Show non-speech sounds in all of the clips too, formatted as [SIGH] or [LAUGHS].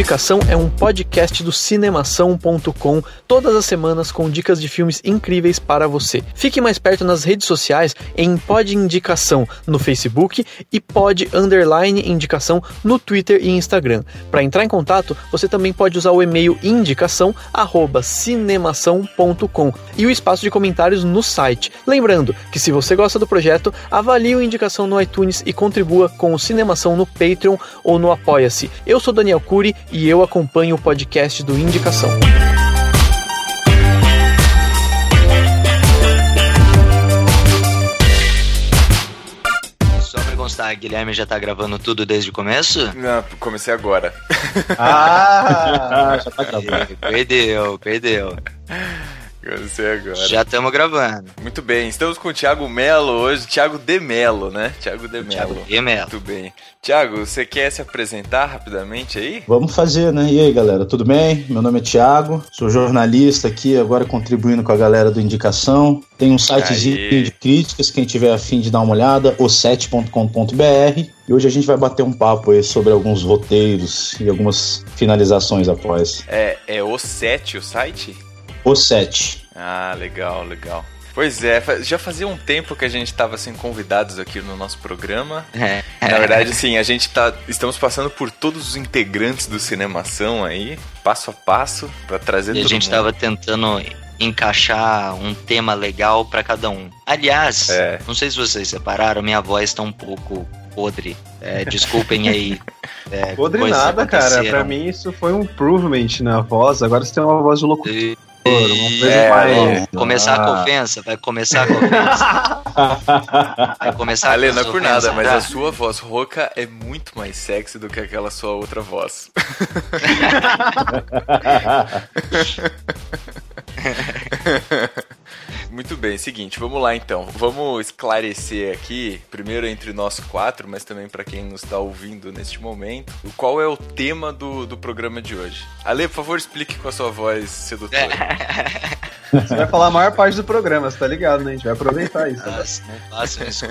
Indicação é um podcast do cinemação.com, todas as semanas com dicas de filmes incríveis para você. Fique mais perto nas redes sociais em Pod Indicação no Facebook e Pod Underline Indicação no Twitter e Instagram. Para entrar em contato, você também pode usar o e-mail indicação@cinemação.com e o espaço de comentários no site. Lembrando que se você gosta do projeto, avalie o Indicação no iTunes e contribua com o Cinemação no Patreon ou no Apoia-se. Eu sou Daniel Cury e eu acompanho o podcast do Indicação. Só pra constar, Guilherme já tá gravando tudo desde o começo? Não, comecei agora. Ah! já tá Ih, Perdeu, perdeu. Comecei agora. Já estamos gravando. Muito bem, estamos com o Thiago Melo hoje. Thiago de Melo, né? Thiago de Thiago Melo. e Melo. Muito bem. Thiago, você quer se apresentar rapidamente aí? Vamos fazer, né? E aí, galera, tudo bem? Meu nome é Thiago, sou jornalista aqui, agora contribuindo com a galera do Indicação. Tem um sitezinho Aê. de críticas, quem tiver afim de dar uma olhada, o7.com.br. E hoje a gente vai bater um papo aí sobre alguns roteiros e algumas finalizações após. É, é o 7 o site? O 7. Ah, legal, legal. Pois é, já fazia um tempo que a gente estava sem convidados aqui no nosso programa. É. Na verdade, sim, a gente tá. Estamos passando por todos os integrantes do Cinemação aí, passo a passo, pra trazer E a todo gente mundo. tava tentando encaixar um tema legal pra cada um. Aliás, É. não sei se vocês separaram, minha voz tá um pouco podre. É, desculpem aí. [LAUGHS] É, Podre nada, cara. Pra mim isso foi um improvement na voz. Agora você tem uma voz de locutor, E- É, mais... Começar com Ah. ofensa, vai começar com ofensa. [LAUGHS] Vai começar Ale, com não é por nada, ofensas, mas tá? a sua voz rouca é muito mais sexy do que aquela sua outra voz. [LAUGHS] [LAUGHS] Muito bem, seguinte, vamos lá então. Vamos esclarecer aqui, primeiro entre nós quatro, mas também para quem nos está ouvindo neste momento, o qual é o tema do, do programa de hoje. Ale, por favor, explique com a sua voz sedutora. [LAUGHS] [LAUGHS] Você vai falar a maior parte do programa, você tá ligado, né? A gente vai aproveitar isso. Nossa, não façam isso.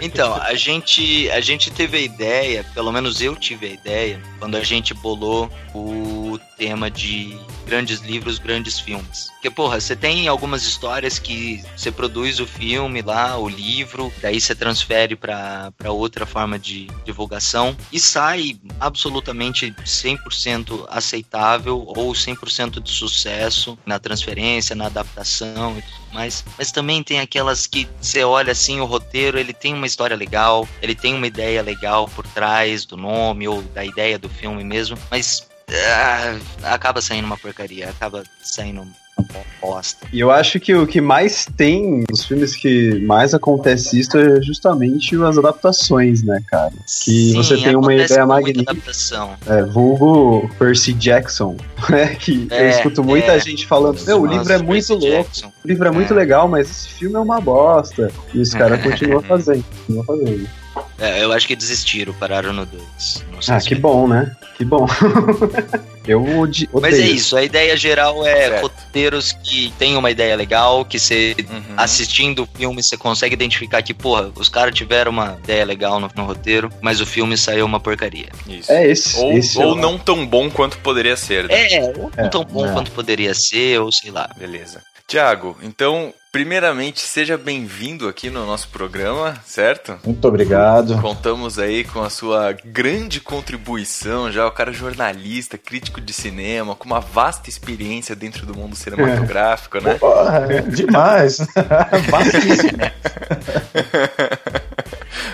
Então, a gente, a gente teve a ideia, pelo menos eu tive a ideia, quando a gente bolou o tema de grandes livros, grandes filmes. Porque, porra, você tem algumas histórias que você produz o filme lá, o livro, daí você transfere para outra forma de divulgação e sai absolutamente 100% aceitável ou 100% de sucesso na transferência, na adaptação e tudo mais. Mas também tem aquelas que você olha assim, o roteiro, ele tem uma história legal, ele tem uma ideia legal por trás do nome ou da ideia do filme mesmo, mas ah, acaba saindo uma porcaria, acaba saindo bosta. E eu acho que o que mais tem nos filmes que mais acontece isso é justamente as adaptações, né, cara? Que você tem uma ideia magnífica. adaptação. É, vulgo Percy Jackson, [LAUGHS] né? Que eu É, escuto muita é. gente falando, meu, o livro é muito Percy louco, Jackson. o livro é muito É. legal, mas esse filme é uma bosta. E os caras continuam [LAUGHS] fazendo, continuam fazendo. É, eu acho que desistiram, pararam no 2. Ah, que bom, né? Que bom. [LAUGHS] eu odeio. Mas é isso, a ideia geral é Certo. roteiros que tem uma ideia legal, que você Uhum. assistindo o filme você consegue identificar que, porra, os caras tiveram uma ideia legal no, no roteiro, mas o filme saiu uma porcaria. Isso. É esse. Ou, esse ou é não tão bom quanto poderia ser. né? É, ou não tão bom é. quanto poderia ser, ou sei lá. Beleza. Tiago, então, primeiramente, seja bem-vindo aqui no nosso programa, certo? Muito obrigado. Contamos aí com a sua grande contribuição, já o cara jornalista, crítico de cinema, com uma vasta experiência dentro do mundo cinematográfico, né? Porra, é demais. [LAUGHS] Bastíssimo. [LAUGHS]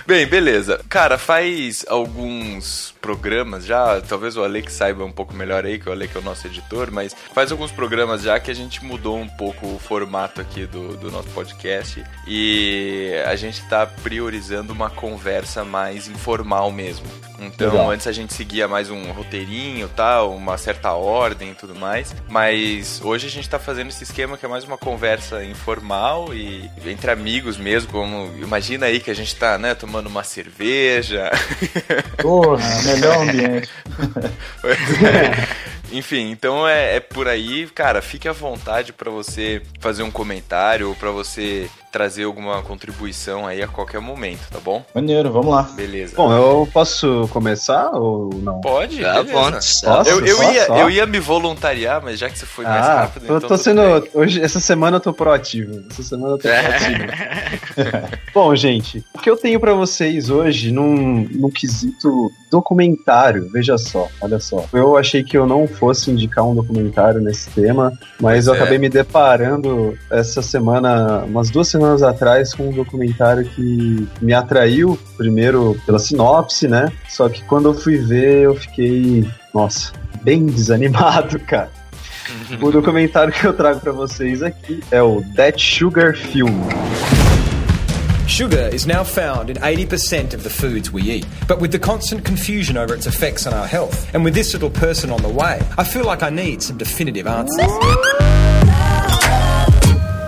Bem, beleza. Cara, faz alguns programas já, talvez o Alex saiba um pouco melhor aí, que o Alex é o nosso editor, mas faz alguns programas já que a gente mudou um pouco o formato aqui do, do nosso podcast e a gente tá priorizando uma conversa mais informal mesmo. Então, Legal. antes a gente seguia mais um roteirinho, tal, uma certa ordem e tudo mais, mas hoje a gente tá fazendo esse esquema que é mais uma conversa informal e entre amigos mesmo, como imagina aí que a gente tá, né, tomando uma cerveja. [LAUGHS] Porra, melhor ambiente. [LAUGHS] Enfim, então é, é por aí, cara, fique à vontade pra você fazer um comentário ou pra você trazer alguma contribuição aí a qualquer momento, tá bom? Maneiro, vamos lá. Beleza. Bom, eu posso começar ou não? Pode, Tá beleza. bom. Posso? Eu, eu, Só, ia, só? eu ia me voluntariar, mas já que você foi mais Ah, rápido, tô, então tô sendo. bem. Hoje, essa semana eu tô proativo. Essa semana eu tô proativo. [LAUGHS] [LAUGHS] Bom, gente, o que eu tenho pra vocês hoje num, num quesito documentário, veja só, olha só. Eu achei que eu não fosse indicar um documentário nesse tema, mas Pois eu é. acabei me deparando essa semana, umas duas semanas atrás, com um documentário que me atraiu, primeiro pela sinopse, né? Só que quando eu fui ver, eu fiquei, nossa, bem desanimado, [LAUGHS] cara. O documentário que eu trago pra vocês aqui é o That Sugar Film. Sugar is now found in 80% of the foods we eat. But with the constant confusion over its effects on our health, and with this little person on the way, I feel like I need some definitive answers.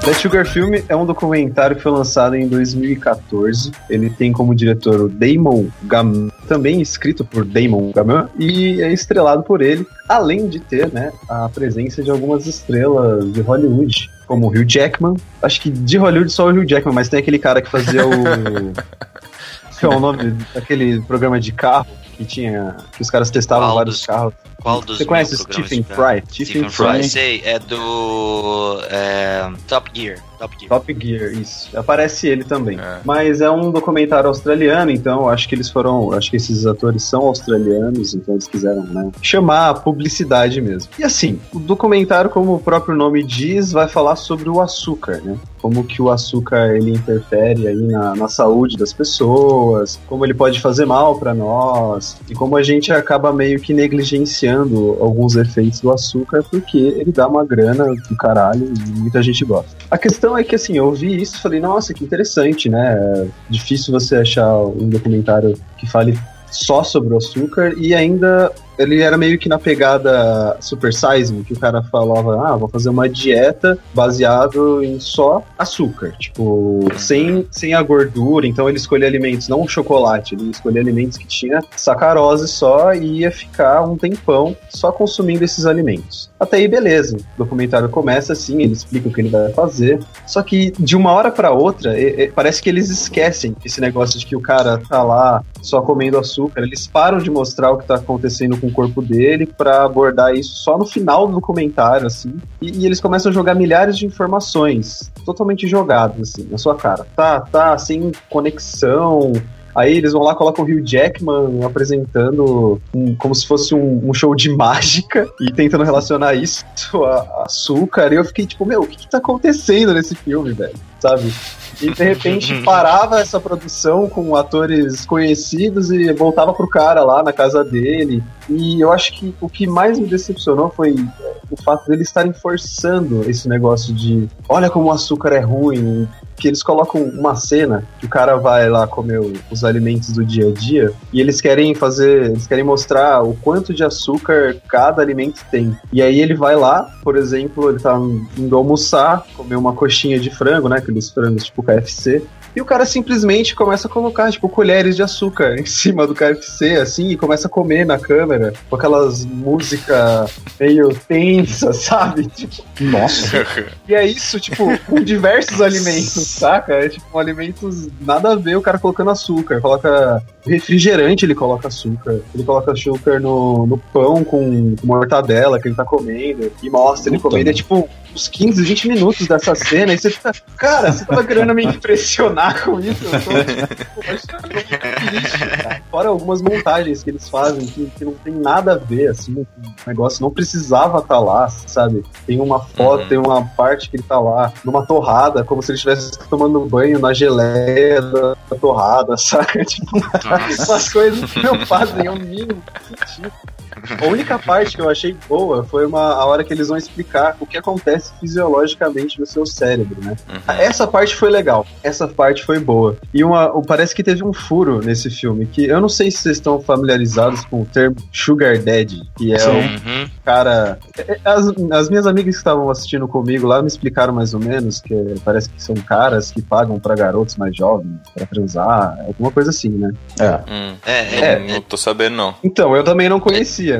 The Sugar Film é um documentário que foi lançado em 2014. Ele tem como diretor o Damon Gaman, também escrito por Damon Gaman, e é estrelado por ele, além de ter né, a presença de algumas estrelas de Hollywood, como o Hugh Jackman. Acho que de Hollywood só o Hugh Jackman, mas tem aquele cara que fazia o. [LAUGHS] Qual é o nome daquele programa de carro que tinha. que os caras testavam vários carros. Qual dos Você conhece Stephen? Fry? Stephen Fry, sei, é do é, Top Gear. Top Gear. Top Gear, isso. Aparece ele também. É. Mas é um documentário australiano, então acho que eles foram. Acho que esses atores são australianos, então eles quiseram, né? Chamar a publicidade mesmo. E assim, o documentário, como o próprio nome diz, vai falar sobre o açúcar, né? Como que o açúcar ele interfere aí na, na saúde das pessoas, como ele pode fazer mal para nós, e como a gente acaba meio que negligenciando alguns efeitos do açúcar, porque ele dá uma grana do caralho e muita gente gosta. A questão é que, assim, eu vi isso e falei, nossa, que interessante, né? É difícil você achar um documentário que fale só sobre o açúcar e ainda ele era meio que na pegada Super que o cara falava, ah, vou fazer uma dieta baseado em só açúcar, tipo, sem, sem a gordura, então ele escolhia alimentos, não chocolate, ele escolhia alimentos que tinha sacarose só e ia ficar um tempão só consumindo esses alimentos. Até aí, beleza. O documentário começa assim, ele explica o que ele vai fazer. Só que de uma hora pra outra, e- e- parece que eles esquecem esse negócio de que o cara tá lá só comendo açúcar. Eles param de mostrar o que tá acontecendo com o corpo dele pra abordar isso só no final do documentário, assim. E, e eles começam a jogar milhares de informações totalmente jogadas, assim, na sua cara. Tá, tá, sem conexão. Aí eles vão lá, colocam o Hugh Jackman apresentando um- como se fosse um, um show de [LAUGHS] mágica e tentando relacionar isso a, açúcar. E eu fiquei tipo, meu, o que, que tá acontecendo nesse filme, velho? Sabe? E de repente [LAUGHS] parava essa produção com atores conhecidos e voltava pro cara lá na casa dele. E eu acho que o que mais me decepcionou foi é, o fato deles estarem forçando esse negócio de olha como o açúcar é ruim, que eles colocam uma cena que o cara vai lá comer os alimentos do dia a dia e eles querem fazer, eles querem mostrar o quanto de açúcar cada alimento tem. E aí ele vai lá, por exemplo, ele tá indo almoçar, comer uma coxinha de frango, né, aqueles frangos tipo KFC. E o cara simplesmente começa a colocar, tipo, colheres de açúcar [LAUGHS] em cima do KFC, assim, e começa a comer na câmera, com aquelas música meio tensa, [LAUGHS] sabe? Tipo, Nossa. [LAUGHS] e é isso, tipo, com diversos alimentos, saca? É tipo, alimentos nada a ver o cara colocando açúcar. Coloca refrigerante, ele coloca açúcar. Ele coloca açúcar no, no pão com, com mortadela que ele tá comendo. E mostra ele Puta, comendo. É tipo uns 15, 20 minutos dessa cena. E você fica, cara, você tava querendo me impressionar impressionar com isso, eu tô, triste. Fora algumas montagens que eles fazem que, que não tem nada a ver, assim, o negócio não precisava estar lá, sabe? Tem uma foto, Uhum. tem uma parte que ele tá lá numa torrada, como se ele estivesse tomando banho na geleia da da torrada, [LAUGHS] saca? Tipo, umas coisas que não fazem o mínimo sentido. A única parte que eu achei boa foi uma, a hora que eles vão explicar o que acontece fisiologicamente no seu cérebro, né? Uhum. Essa parte foi legal, essa parte foi boa. E uma, parece que teve um furo nesse filme, que eu não sei se vocês estão familiarizados com o termo Sugar Daddy, que é o Uhum. cara. é- é- As, as minhas amigas que estavam assistindo comigo lá me explicaram mais ou menos que parece que são caras que pagam pra garotos mais jovens pra transar, alguma coisa assim, né? É. Hum, É, é, É, não tô sabendo, não. Então, eu também não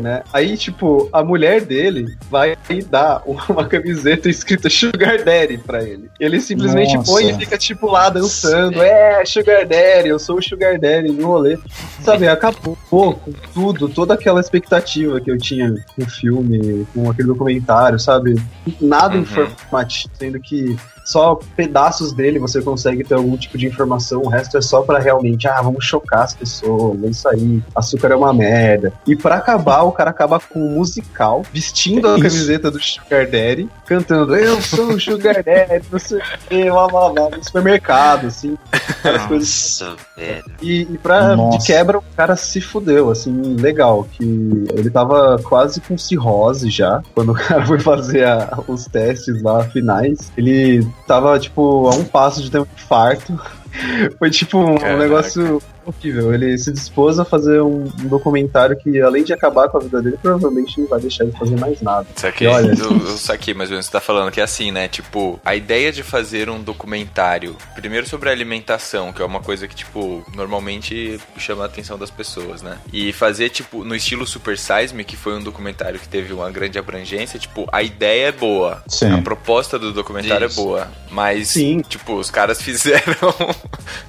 né? Aí, tipo, a mulher dele vai e dá [LAUGHS] uma camiseta escrita Sugar Daddy pra ele. Ele simplesmente Nossa. põe e fica, tipo, lá dançando. É, Sugar Daddy, eu sou o Sugar Daddy no rolê. Sabe, acabou com tudo, toda aquela expectativa que eu tinha com o filme, com aquele documentário, sabe? Nada Uhum. informativo, sendo que só pedaços dele você consegue ter algum tipo de informação, o resto é só pra realmente, ah, vamos chocar as pessoas, é isso aí, açúcar é uma merda. E pra acabar, o cara acaba com um musical, vestindo a Isso. camiseta do Sugar Daddy, cantando, eu sou o Sugar [LAUGHS] Daddy, não sei o que, blá blá blá, no supermercado, assim, aquelas coisas Nossa, velho. e, e pra, Nossa. de quebra, o cara se fudeu, assim, legal. Que ele tava quase com cirrose já, quando o cara [LAUGHS] foi fazer a- os testes lá finais. Ele tava, tipo, a um passo de ter um infarto. [LAUGHS] Foi tipo um, um Caraca. negócio horrível. Ele se dispôs a fazer um, um documentário que, além de acabar com a vida dele, provavelmente não vai deixar ele fazer mais nada. Saquei. E olha- Eu, eu saquei, mas você tá falando que é assim, né? Tipo, a ideia de fazer um documentário, primeiro sobre a alimentação, que é uma coisa que, tipo, normalmente chama a atenção das pessoas, né? E fazer, tipo, no estilo Super Size Me, que foi um documentário que teve uma grande abrangência, tipo, a ideia é boa. Sim. A proposta do documentário Isso. é boa. Mas, Sim. tipo, os caras [LAUGHS] fizeram.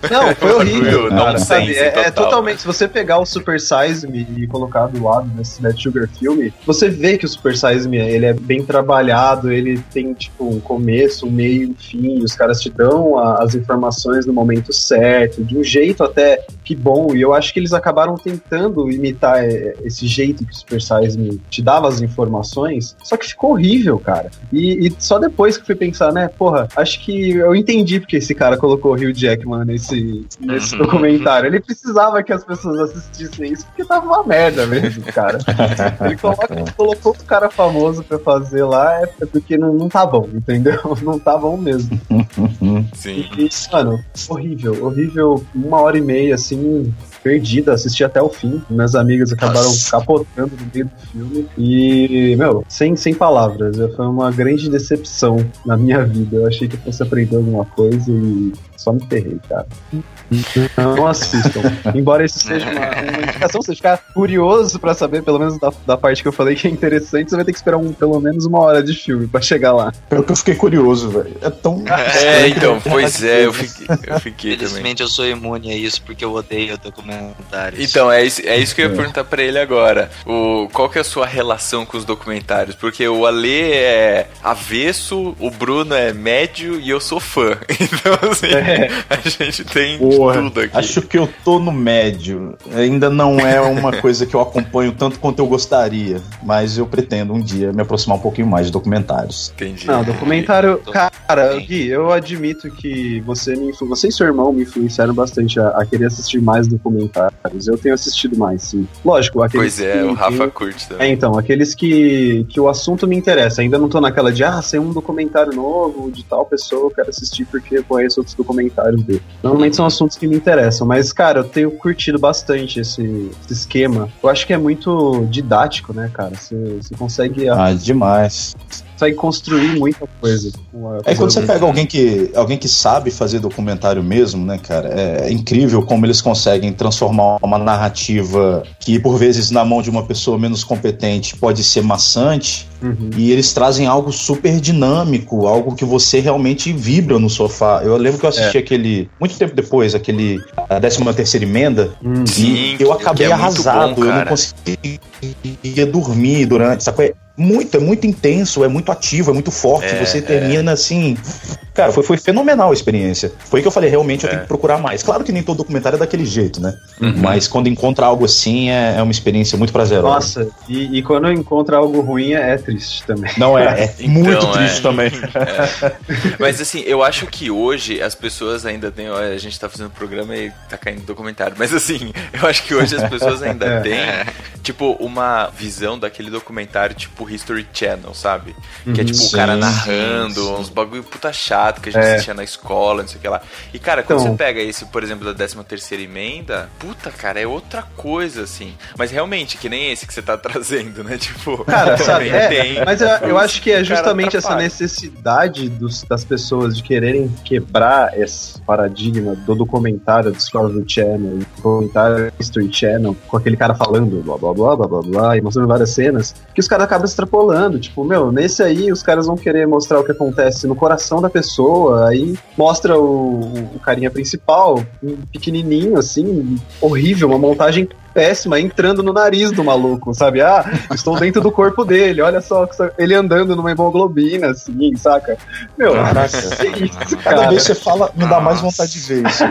Não, foi horrível. Bagulho cara, sabe? É, é total. totalmente. Se você pegar o Super Size Me e colocar do lado desse Net Sugar filme, você vê que o Super Size Me ele é bem trabalhado, ele tem tipo um começo, um meio, um fim. Os caras te dão a- as informações no momento certo, de um jeito até que bom. E eu acho que eles acabaram tentando imitar é, esse jeito que o Super Size Me te dava as informações, só que ficou horrível, cara. E, e só depois que eu fui pensar, né, porra, acho que eu entendi porque esse cara colocou o Hugh Jackman nesse, nesse Uhum. documentário. Ele precisava que as pessoas assistissem isso porque tava uma merda mesmo, cara. [LAUGHS] Ele coloca- colocou o cara famoso pra fazer lá é porque não, não tá bom, entendeu? [LAUGHS] Não tá bom mesmo. [LAUGHS] Sim. E, mano, horrível, horrível. Uma hora e meia, assim, perdida. Assisti até o fim. Minhas amigas acabaram Nossa. capotando no meio do filme. E, meu, sem, sem palavras. Foi uma grande decepção na minha vida. Eu achei que eu fosse aprender alguma coisa e só me ferrei, cara. [LAUGHS] Não assistam. Embora isso seja uma, uma indicação, você ficar curioso pra saber, pelo menos da, da parte que eu falei que é interessante, você vai ter que esperar um, pelo menos uma hora de filme pra chegar lá. Pelo que eu fiquei curioso, velho. É tão. É, então, pois é, eu fiquei, eu fiquei também. Infelizmente eu sou imune a isso porque eu odeio documentários. Então, é isso, é isso que eu ia perguntar pra ele agora. O, qual que é a sua relação com os documentários? Porque o Ale é avesso, o Bruno é médio e eu sou fã. [LAUGHS] Então, assim, a gente tem Porra, tudo aqui. acho que eu tô no médio. Ainda não é uma [LAUGHS] coisa que eu acompanho tanto quanto eu gostaria, mas eu pretendo um dia me aproximar um pouquinho mais de documentários. Entendi. Não, documentário. Tô- Cara. Gui, eu admito que você me influ... você e seu irmão me influenciaram bastante a, a querer assistir mais documentários. Eu tenho assistido mais, sim. Lógico, aqueles Pois é, que- o Rafa que- curte É, também. então, aqueles que, que o assunto me interessa. Ainda não tô naquela de, ah, saiu um documentário novo de tal pessoa, eu quero assistir porque eu conheço outros documentários dele. Normalmente são assuntos que me interessam, mas, cara, eu tenho curtido bastante esse, esse esquema. Eu acho que é muito didático, né, cara? Você consegue, Ah, demais. Consegue construir muita coisa. É quando você pega alguém que, alguém que sabe fazer documentário mesmo, né, cara? É incrível como eles conseguem transformar uma narrativa que, por vezes, na mão de uma pessoa menos competente, pode ser maçante, Uhum. e eles trazem algo super dinâmico, algo que você realmente vibra no sofá. Eu lembro que eu assisti aquele, muito tempo depois, aquele a 13 terceira emenda, Hum. Sim, e eu que- acabei é arrasado, bom, eu não conseguia dormir durante, sacou? É muito, é muito intenso, é muito ativo, é muito forte. É, você é. termina assim, Cara, foi, foi fenomenal a experiência. Foi que eu falei, realmente eu É. tenho que procurar mais. Claro que nem todo documentário é daquele jeito, né? Mas quando encontra algo assim, é, é uma experiência muito prazerosa. Nossa, e, e quando encontra algo ruim é, é triste também. Não é, é [LAUGHS] Então, muito é. triste também. [LAUGHS] Mas assim, eu acho que hoje as pessoas ainda têm. Olha, a gente tá fazendo programa e tá caindo documentário. Mas assim, [LAUGHS] eu acho que hoje as pessoas ainda têm, tipo, uma visão daquele documentário tipo History Channel, sabe? Que é tipo o Sim, cara sim, narrando sim. uns bagulho puta chato que a gente É. assistia na escola, não sei o que lá. E cara, quando Então. você pega esse, por exemplo, da 13 terceira emenda, puta, cara, é outra coisa, assim. Mas realmente, que nem esse que você tá [LAUGHS] trazendo, né? Tipo, Cara, sabe? É, tem. mas eu, eu acho que é justamente essa necessidade dos- das pessoas de quererem quebrar esse paradigma do documentário Discovery Channel, do documentário History Channel, com aquele cara falando blá blá blá blá blá blá e mostrando várias cenas, que os caras acabam extrapolando. Tipo, meu, nesse aí os caras vão querer mostrar o que acontece no coração da pessoa, aí mostra o, o carinha principal, um pequenininho, assim, horrível, uma montagem péssima, entrando no nariz do maluco, sabe? Ah, estou dentro do corpo dele, olha só, ele andando numa hemoglobina, assim, saca? Meu, Caraca. que isso, Cada cara? vez que você fala, me dá mais vontade de ver isso.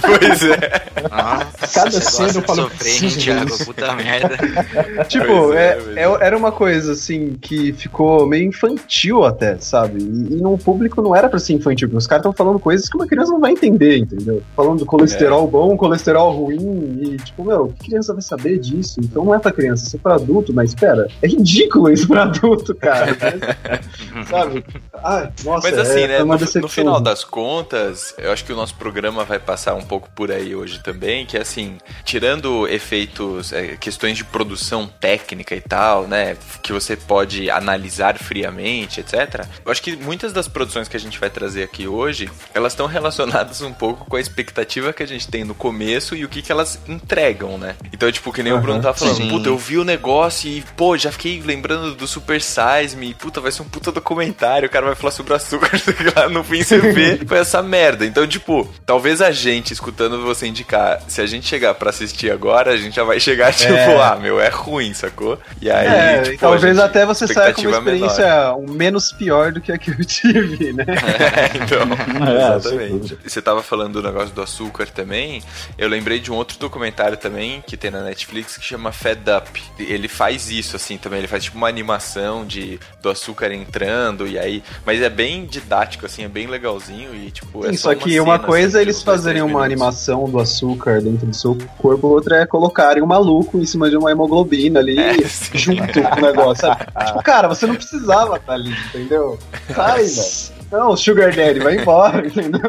Pois é. Nossa, Cada cena eu falo, sofrer, Thiago? Puta merda. [LAUGHS] Tipo, é, é, é- é. era uma coisa, assim, que ficou meio infantil até, sabe? E, e no público não era pra ser infantil, porque os caras estão falando coisas que uma criança não vai entender, entendeu? Falando do colesterol bom, colesterol ruim, e tipo, meu, que criança vai saber disso? Então não é pra criança, isso é pra adulto, mas espera, é ridículo isso pra adulto, cara. [LAUGHS] sabe? Ai, nossa, Mas assim, é, né? uma No, no final das contas, eu acho que o nosso programa vai passar um pouco por aí hoje também, que é assim, tirando efeitos, é, questões de produção técnica e tal, né? Que você pode analisar friamente, etc. Eu acho que muitas das produções que a gente vai trazer aqui hoje, elas estão [LAUGHS] relacionadas um pouco com a expectativa que a gente tem no começo e o que, que elas entregam, né? Então, tipo, que nem o Bruno tá falando, sim. puta, eu vi o negócio e, pô, já fiquei lembrando do Super Size Me, puta, vai ser um puta documentário, o cara vai falar sobre açúcar, [LAUGHS] lá, no fim você vê, [LAUGHS] foi essa merda. Então, tipo, talvez a gente, escutando você indicar, se a gente chegar pra assistir agora, a gente já vai chegar, [LAUGHS] tipo, É. ah, meu, é ruim, sacou? E aí, É, tipo, talvez gente- até você saia com uma menor. experiência um menos pior do que a que eu tive, né? É, então, É, exatamente. Você tava falando do negócio do açúcar também. Eu lembrei de um outro documentário também que tem na Netflix que chama Fed Up. Ele faz isso assim também. Ele faz tipo uma animação de do açúcar entrando e aí, mas é bem didático assim, é bem legalzinho e tipo. É Sim, só só que uma cena, coisa assim, é eles fazerem uma animação do açúcar dentro do seu corpo, outra é colocarem um maluco em cima de uma hemoglobina ali, [LAUGHS] É, junto com o negócio, sabe? [LAUGHS] Tipo, cara, você não precisava estar ali, entendeu? [LAUGHS] Sai, velho. Não, Sugar Daddy, vai embora, [LAUGHS] entendeu? [LAUGHS]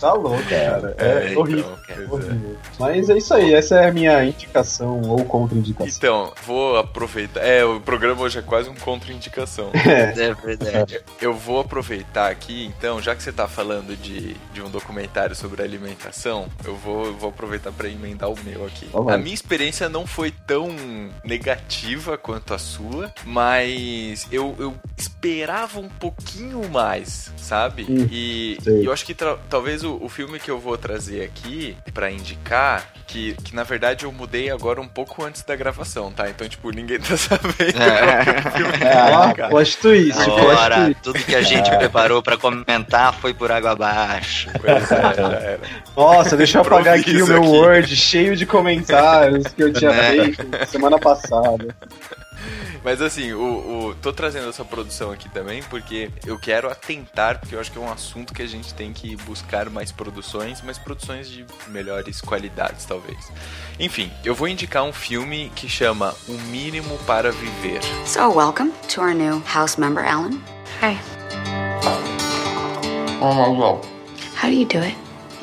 tá louco, cara. É, É, então, horrível. é. horrível. Mas é isso aí, essa é a minha indicação ou contraindicação. Então, vou aproveitar. É, o programa hoje é quase um contraindicação. [LAUGHS] É verdade. Eu vou aproveitar aqui, então, já que você tá falando de, de um documentário sobre alimentação, eu vou, eu vou aproveitar para emendar o meu aqui. A minha experiência não foi tão negativa quanto a sua, mas eu, eu esperava um pouquinho mais, sabe? Hum, e, e eu acho que talvez o, o filme que eu vou trazer aqui para indicar, que, que na verdade eu mudei agora um pouco antes da gravação, tá? Então, tipo, ninguém tá [LAUGHS] sabendo é Ó, [LAUGHS] indicar. plot twist, plot Agora, tudo que a gente preparou pra comentar foi por água abaixo. Pois é, já era. [LAUGHS] Nossa, deixa eu apagar aqui o meu aqui. Word cheio de comentários que eu tinha É. feito semana passada. Mas assim, o, o- tô trazendo essa produção aqui também porque eu quero atentar, porque eu acho que é um assunto que a gente tem que buscar mais produções, mas produções de melhores qualidades, talvez. Enfim, eu vou indicar um filme que chama O Mínimo para Viver. So, welcome to our new house member, Ellen. Hi. How do you do it?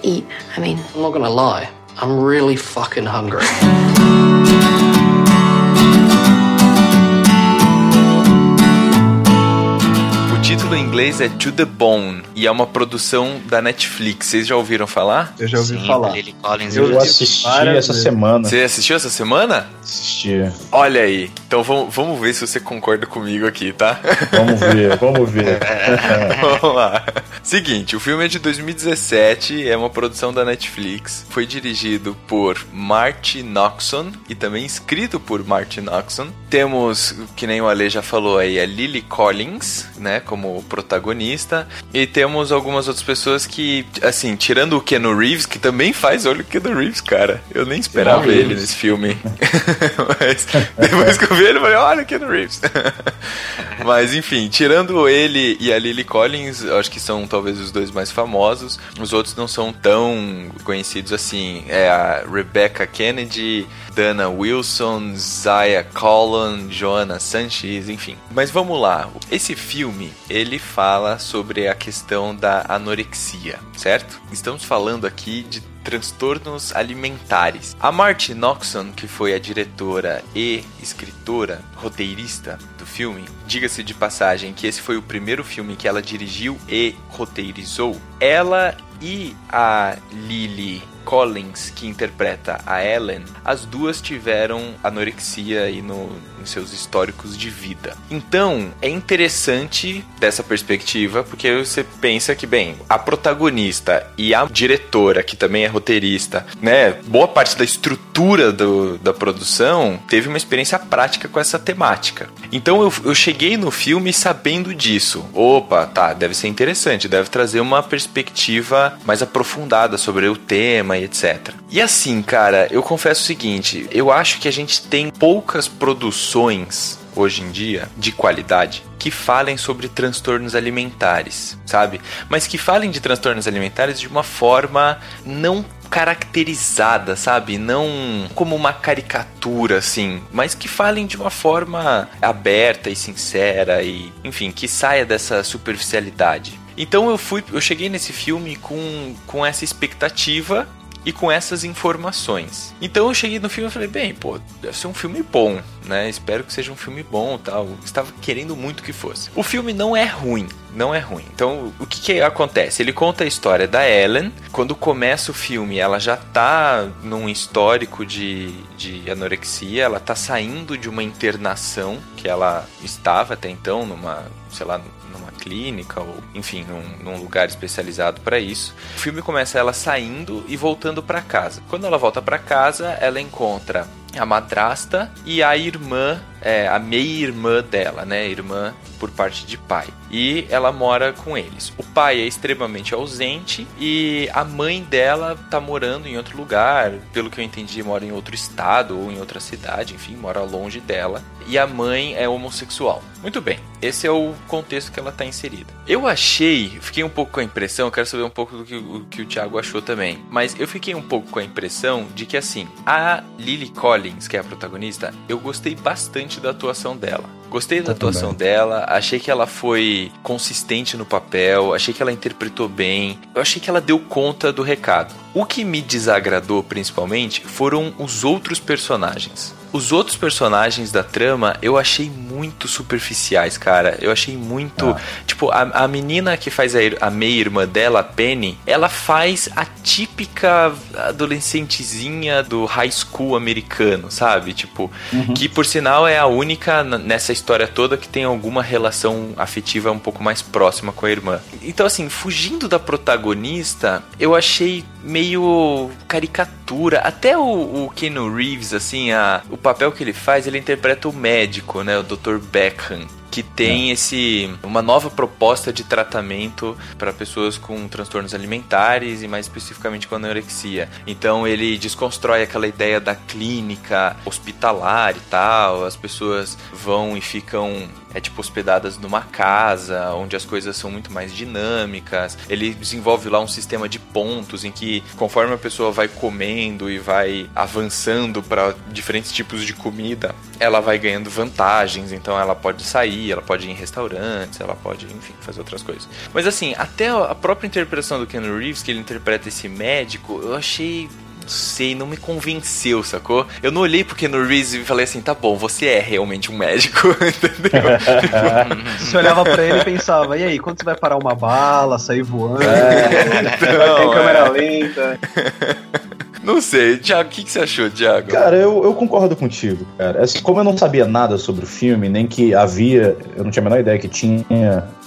Eat. I mean, I'm not gonna lie, I'm really fucking hungry. [LAUGHS] título em inglês é To The Bone e é uma produção da Netflix. Vocês já ouviram falar? Eu já ouvi Sim, falar. Lily Collins. Eu eu assisti essa semana. Você assistiu essa semana? Assisti. Olha aí. Então vamos, vamos ver se você concorda comigo aqui, tá? Vamos ver, vamos ver. [LAUGHS] Vamos lá. Seguinte, o filme é de 2017, é uma produção da Netflix. Foi dirigido por Marty Noxon e também escrito por Marty Noxon. Temos, que nem o Ale já falou aí, a Lily Collins, né, como protagonista. E temos algumas outras pessoas que, assim, tirando o Keanu Reeves, que também faz, olha o Keanu Reeves, cara. Eu nem esperava Keanu ele Reeves. nesse filme. [LAUGHS] Mas depois que eu vi ele, eu falei, olha o Keanu Reeves. [LAUGHS] Mas enfim, tirando ele e a Lily Collins, acho que são talvez os dois mais famosos. Os outros não são tão conhecidos assim. É a Rebecca Kennedy, Dana Wilson, Zaya Collin, Joanna Sanchez, enfim. Mas vamos lá. Esse filme, ele fala sobre a questão da anorexia, certo? Estamos falando aqui de transtornos alimentares. A Marty Noxon, que foi a diretora e escritora, roteirista filme, diga-se de passagem que esse foi o primeiro filme que ela dirigiu e roteirizou. Ela e a Lily Collins, que interpreta a Ellen, as duas tiveram anorexia aí no, em seus históricos de vida. Então, é interessante dessa perspectiva, porque você pensa que, bem, a protagonista e a diretora, que também é roteirista, né, boa parte da estrutura do, da produção teve uma experiência prática com essa temática. Então, eu, eu cheguei no filme sabendo disso. Opa, tá, deve ser interessante, deve trazer uma perspectiva mais aprofundada sobre o tema e etc. E assim, cara, eu confesso o seguinte: eu acho que a gente tem poucas produções hoje em dia de qualidade que falem sobre transtornos alimentares, sabe? Mas que falem de transtornos alimentares de uma forma não caracterizada, sabe? Não como uma caricatura assim, mas que falem de uma forma aberta e sincera e, enfim, que saia dessa superficialidade. Então eu fui, eu cheguei nesse filme com, com essa expectativa e com essas informações. Então eu cheguei no filme e falei, bem, pô, deve ser um filme bom, né? Espero que seja um filme bom, tal. Estava querendo muito que fosse. O filme não é ruim, não é ruim. Então, o que, que acontece? Ele conta a história da Ellen. Quando começa o filme, ela já tá num histórico de, de anorexia, ela tá saindo de uma internação que ela estava até então numa, sei lá, numa clínica ou, enfim, num, num lugar especializado para isso. O filme começa ela saindo e voltando para casa. Quando ela volta para casa, ela encontra a madrasta e a irmã, é, a meia-irmã dela, né? Irmã por parte de pai. E ela mora com eles. O pai é extremamente ausente e a mãe dela tá morando em outro lugar. Pelo que eu entendi, mora em outro estado ou em outra cidade, enfim, mora longe dela. E a mãe é homossexual. Muito bem, esse é o contexto que ela tá inserida. Eu achei, fiquei um pouco com a impressão, quero saber um pouco do que, o que o Thiago achou também. Mas eu fiquei um pouco com a impressão de que assim, a Lily Collins, que é a protagonista, eu gostei bastante da atuação dela. Gostei da Eu atuação dela, achei que ela foi consistente no papel, achei que ela interpretou bem, eu achei que ela deu conta do recado. O que me desagradou principalmente foram os outros personagens. Os outros personagens da trama eu achei muito superficiais, cara. Eu achei muito. Ah. Tipo, a, a menina que faz a, a meia-irmã dela, a Penny, ela faz a típica adolescentezinha do high school americano, sabe? Tipo, que por sinal é a única nessa história toda que tem alguma relação afetiva um pouco mais próxima com a irmã. Então, assim, fugindo da protagonista, eu achei meio caricatura. Até o, o Keanu Reeves, assim, a, o papel que ele faz, ele interpreta o médico, né? O Dr. Beckham. Que tem esse uma nova proposta de tratamento para pessoas com transtornos alimentares e mais especificamente com anorexia. Então ele desconstrói aquela ideia da clínica hospitalar e tal. As pessoas vão e ficam é tipo hospedadas numa casa, onde as coisas são muito mais dinâmicas. Ele desenvolve lá um sistema de pontos em que conforme a pessoa vai comendo e vai avançando para diferentes tipos de comida, ela vai ganhando vantagens, então ela pode sair, ela pode ir em restaurantes, ela pode, enfim, fazer outras coisas. Mas assim, até a própria interpretação do Keanu Reeves, que ele interpreta esse médico, eu achei sei, não me convenceu, sacou? Eu não olhei porque no Reese e falei assim, tá bom, você é realmente um médico, [LAUGHS] entendeu? [LAUGHS] Você olhava pra ele e pensava, e aí, quando você vai parar uma bala, sair voando? É, [LAUGHS] então, câmera é. lenta. Não sei, Thiago, o que, que você achou, Thiago? Cara, eu, eu concordo contigo, cara. Assim, como eu não sabia nada sobre o filme, nem que havia. Eu não tinha a menor ideia que tinha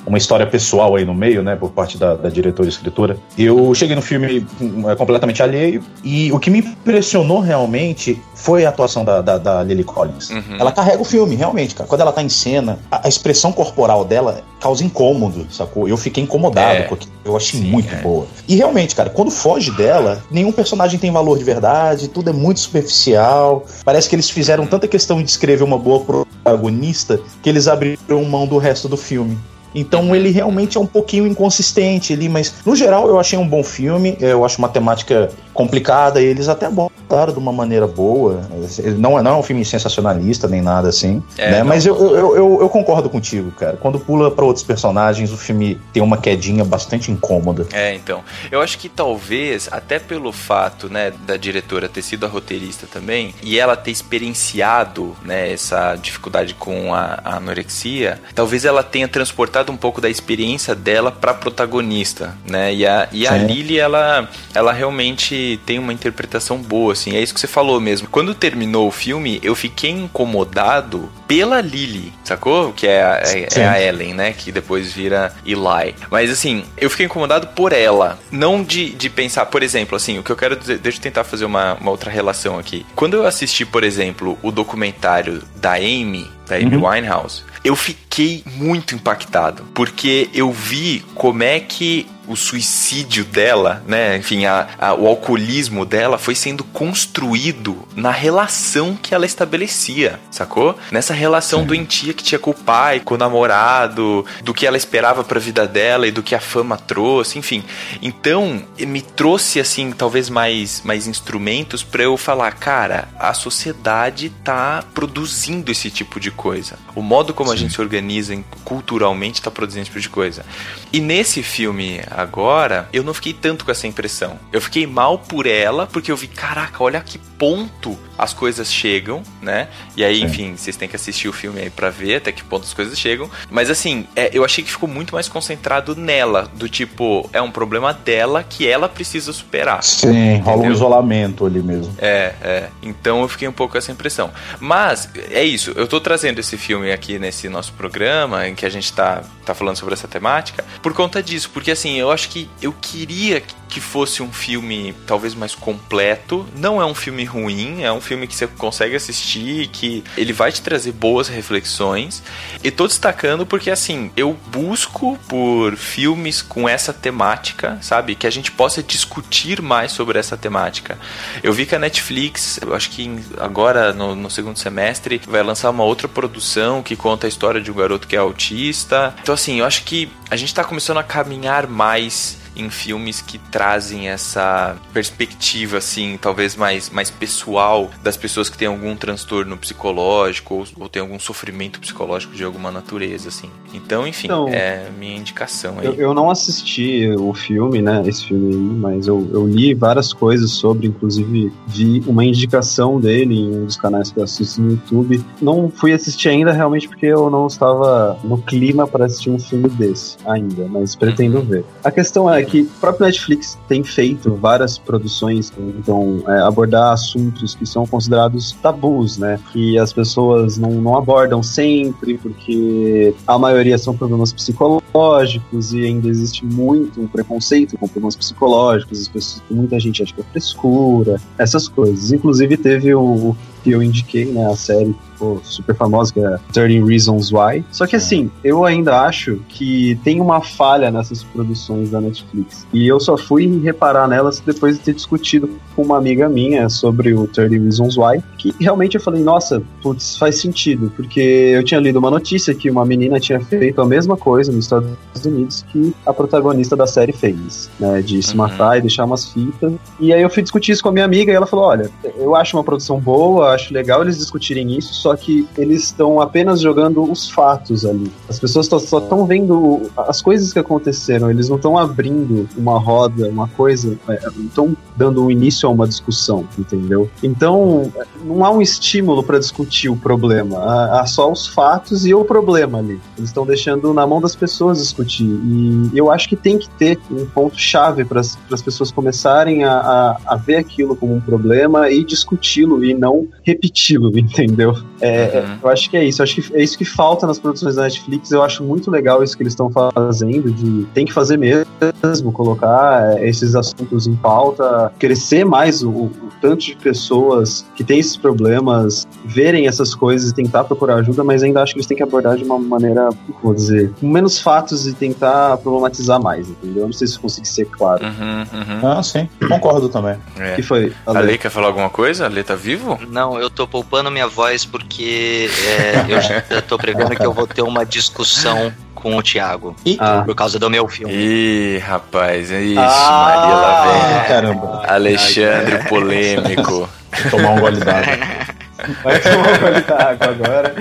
uma história pessoal aí no meio, né, por parte da, da diretora e escritora. Eu cheguei no filme hum, é, completamente alheio e o que me impressionou realmente foi a atuação da, da, da Lily Collins. Uhum. Ela carrega o filme, realmente, cara. Quando ela tá em cena, a, a expressão corporal dela causa incômodo, sacou? Eu fiquei incomodado É. com aquilo. Eu achei Sim, muito é. boa. E realmente, cara, quando foge dela, nenhum personagem tem valor de verdade, tudo é muito superficial. Parece que eles fizeram tanta questão de escrever uma boa protagonista que eles abriram mão do resto do filme. Então ele realmente é um pouquinho inconsistente ali, mas no geral eu achei um bom filme. Eu acho uma temática complicada e eles até abordaram de uma maneira boa. Ele Não é, não é um filme sensacionalista nem nada assim, É, né? Mas eu, eu, eu, eu concordo contigo, cara. Quando pula pra outros personagens, o filme tem uma quedinha bastante incômoda. É, então. Eu acho que talvez, até pelo fato, né, da diretora ter sido a roteirista também, e ela ter experienciado, né, essa dificuldade com a, a anorexia, talvez ela tenha transportado um pouco da experiência dela pra protagonista, né? E a, e a Sim. Lily, ela, ela realmente tem uma interpretação boa, assim. É isso que você falou mesmo. Quando terminou o filme, eu fiquei incomodado pela Lily, sacou? Que é a, é, é a Ellen, né? Que depois vira Eli. Mas assim, eu fiquei incomodado por ela. Não de, de pensar, por exemplo, assim, o que eu quero dizer. Deixa eu tentar fazer uma, uma outra relação aqui. Quando eu assisti, por exemplo, o documentário da Amy, da Amy Uhum. Winehouse, eu fiquei muito impactado. Porque eu vi como é que o suicídio dela, né? Enfim, a, a- o alcoolismo dela foi sendo construído na relação que ela estabelecia, sacou? Nessa relação doentia que tinha com o pai, com o namorado, do que ela esperava pra vida dela e do que a fama trouxe, enfim. Então, me trouxe, assim, talvez mais, mais instrumentos pra eu falar, cara, a sociedade tá produzindo esse tipo de coisa. O modo como a gente se organiza culturalmente tá produzindo esse tipo de coisa. E nesse filme agora, eu não fiquei tanto com essa impressão. Eu fiquei mal por ela, porque eu vi, caraca, olha que ponto as coisas chegam, né? E aí, Sim. enfim, vocês têm que assistir o filme aí pra ver até que ponto as coisas chegam. Mas assim, é, eu achei que ficou muito mais concentrado nela, do tipo, é um problema dela que ela precisa superar. Sim, rola um Entendeu? isolamento ali mesmo. É, é. Então eu fiquei um pouco com essa impressão. Mas, é isso. Eu tô trazendo esse filme aqui nesse nosso programa, em que a gente tá, tá falando sobre essa temática, por conta disso. Porque, assim, eu acho que eu queria que fosse um filme talvez mais completo. Não é um filme ruim, é um filme que você consegue assistir, que ele vai te trazer boas reflexões. E tô destacando porque, assim, eu busco por filmes com essa temática, sabe? Que a gente possa discutir mais sobre essa temática. Eu vi que a Netflix, eu acho que agora no, no segundo semestre, vai lançar uma outra produção que conta a história de um garoto que é autista. Então, assim, eu acho que a gente tá começando a caminhar mais em filmes que trazem essa perspectiva, assim, talvez mais, mais pessoal das pessoas que têm algum transtorno psicológico ou, ou têm algum sofrimento psicológico de alguma natureza, assim. Então, enfim, Então, é minha indicação aí. Eu, eu não assisti o filme, né? Esse filme aí, mas eu, eu li várias coisas sobre, inclusive vi uma indicação dele em um dos canais que eu assisto no YouTube. Não fui assistir ainda, realmente, porque eu não estava no clima para assistir um filme desse ainda, mas pretendo ver. A questão é que o próprio Netflix tem feito várias produções que tentam é, abordar assuntos que são considerados tabus, né? Que as pessoas não, não abordam sempre, porque a maioria são problemas psicológicos e ainda existe muito preconceito com problemas psicológicos, as pessoas, muita gente acha que é frescura, essas coisas. Inclusive teve o que eu indiquei, né, a série ficou super famosa, que é 30 Reasons Why. Só que assim, eu ainda acho que tem uma falha nessas produções da Netflix. E eu só fui reparar nelas depois de ter discutido com uma amiga minha sobre o 30 Reasons Why, que realmente eu falei, nossa, putz, faz sentido, porque eu tinha lido uma notícia que uma menina tinha feito a mesma coisa nos Estados Unidos que a protagonista da série fez, né, de se Uhum. matar e deixar umas fitas. E aí eu fui discutir isso com a minha amiga e ela falou, olha, eu acho uma produção boa, acho legal eles discutirem isso, só só que eles estão apenas jogando os fatos ali. As pessoas só estão vendo as coisas que aconteceram, eles não estão abrindo uma roda, uma coisa, é, não estão dando um início a uma discussão, entendeu? Então, não há um estímulo para discutir o problema, há, há só os fatos e o problema ali. Eles estão deixando na mão das pessoas discutir. E eu acho que tem que ter um ponto-chave para as pessoas começarem a, a, a ver aquilo como um problema e discuti-lo e não repeti-lo, [LAUGHS] entendeu? É, Uhum. Eu acho que é isso. Eu acho que é isso que falta nas produções da Netflix. Eu acho muito legal isso que eles estão fazendo, de tem que fazer mesmo, colocar é, esses assuntos em pauta, crescer mais o, o tanto de pessoas que têm esses problemas, verem essas coisas e tentar procurar ajuda, mas ainda acho que eles têm que abordar de uma maneira, como vou dizer, com menos fatos e tentar problematizar mais, entendeu? Eu Não sei se eu consegui ser claro. Uhum, uhum. Ah, sim. Concordo também. É. Que foi? A Lei quer falar alguma coisa? A Lei tá vivo? Não, eu tô poupando minha voz porque é, eu já tô prevendo que eu vou ter uma discussão com o Thiago. Ah. Por causa do meu filme. Ih, rapaz, ixi, Ah! Maria lá vem. Caramba. Alexandre polêmico. Vou tomar um gole d'água. [LAUGHS] Vai tomar gole d'água agora.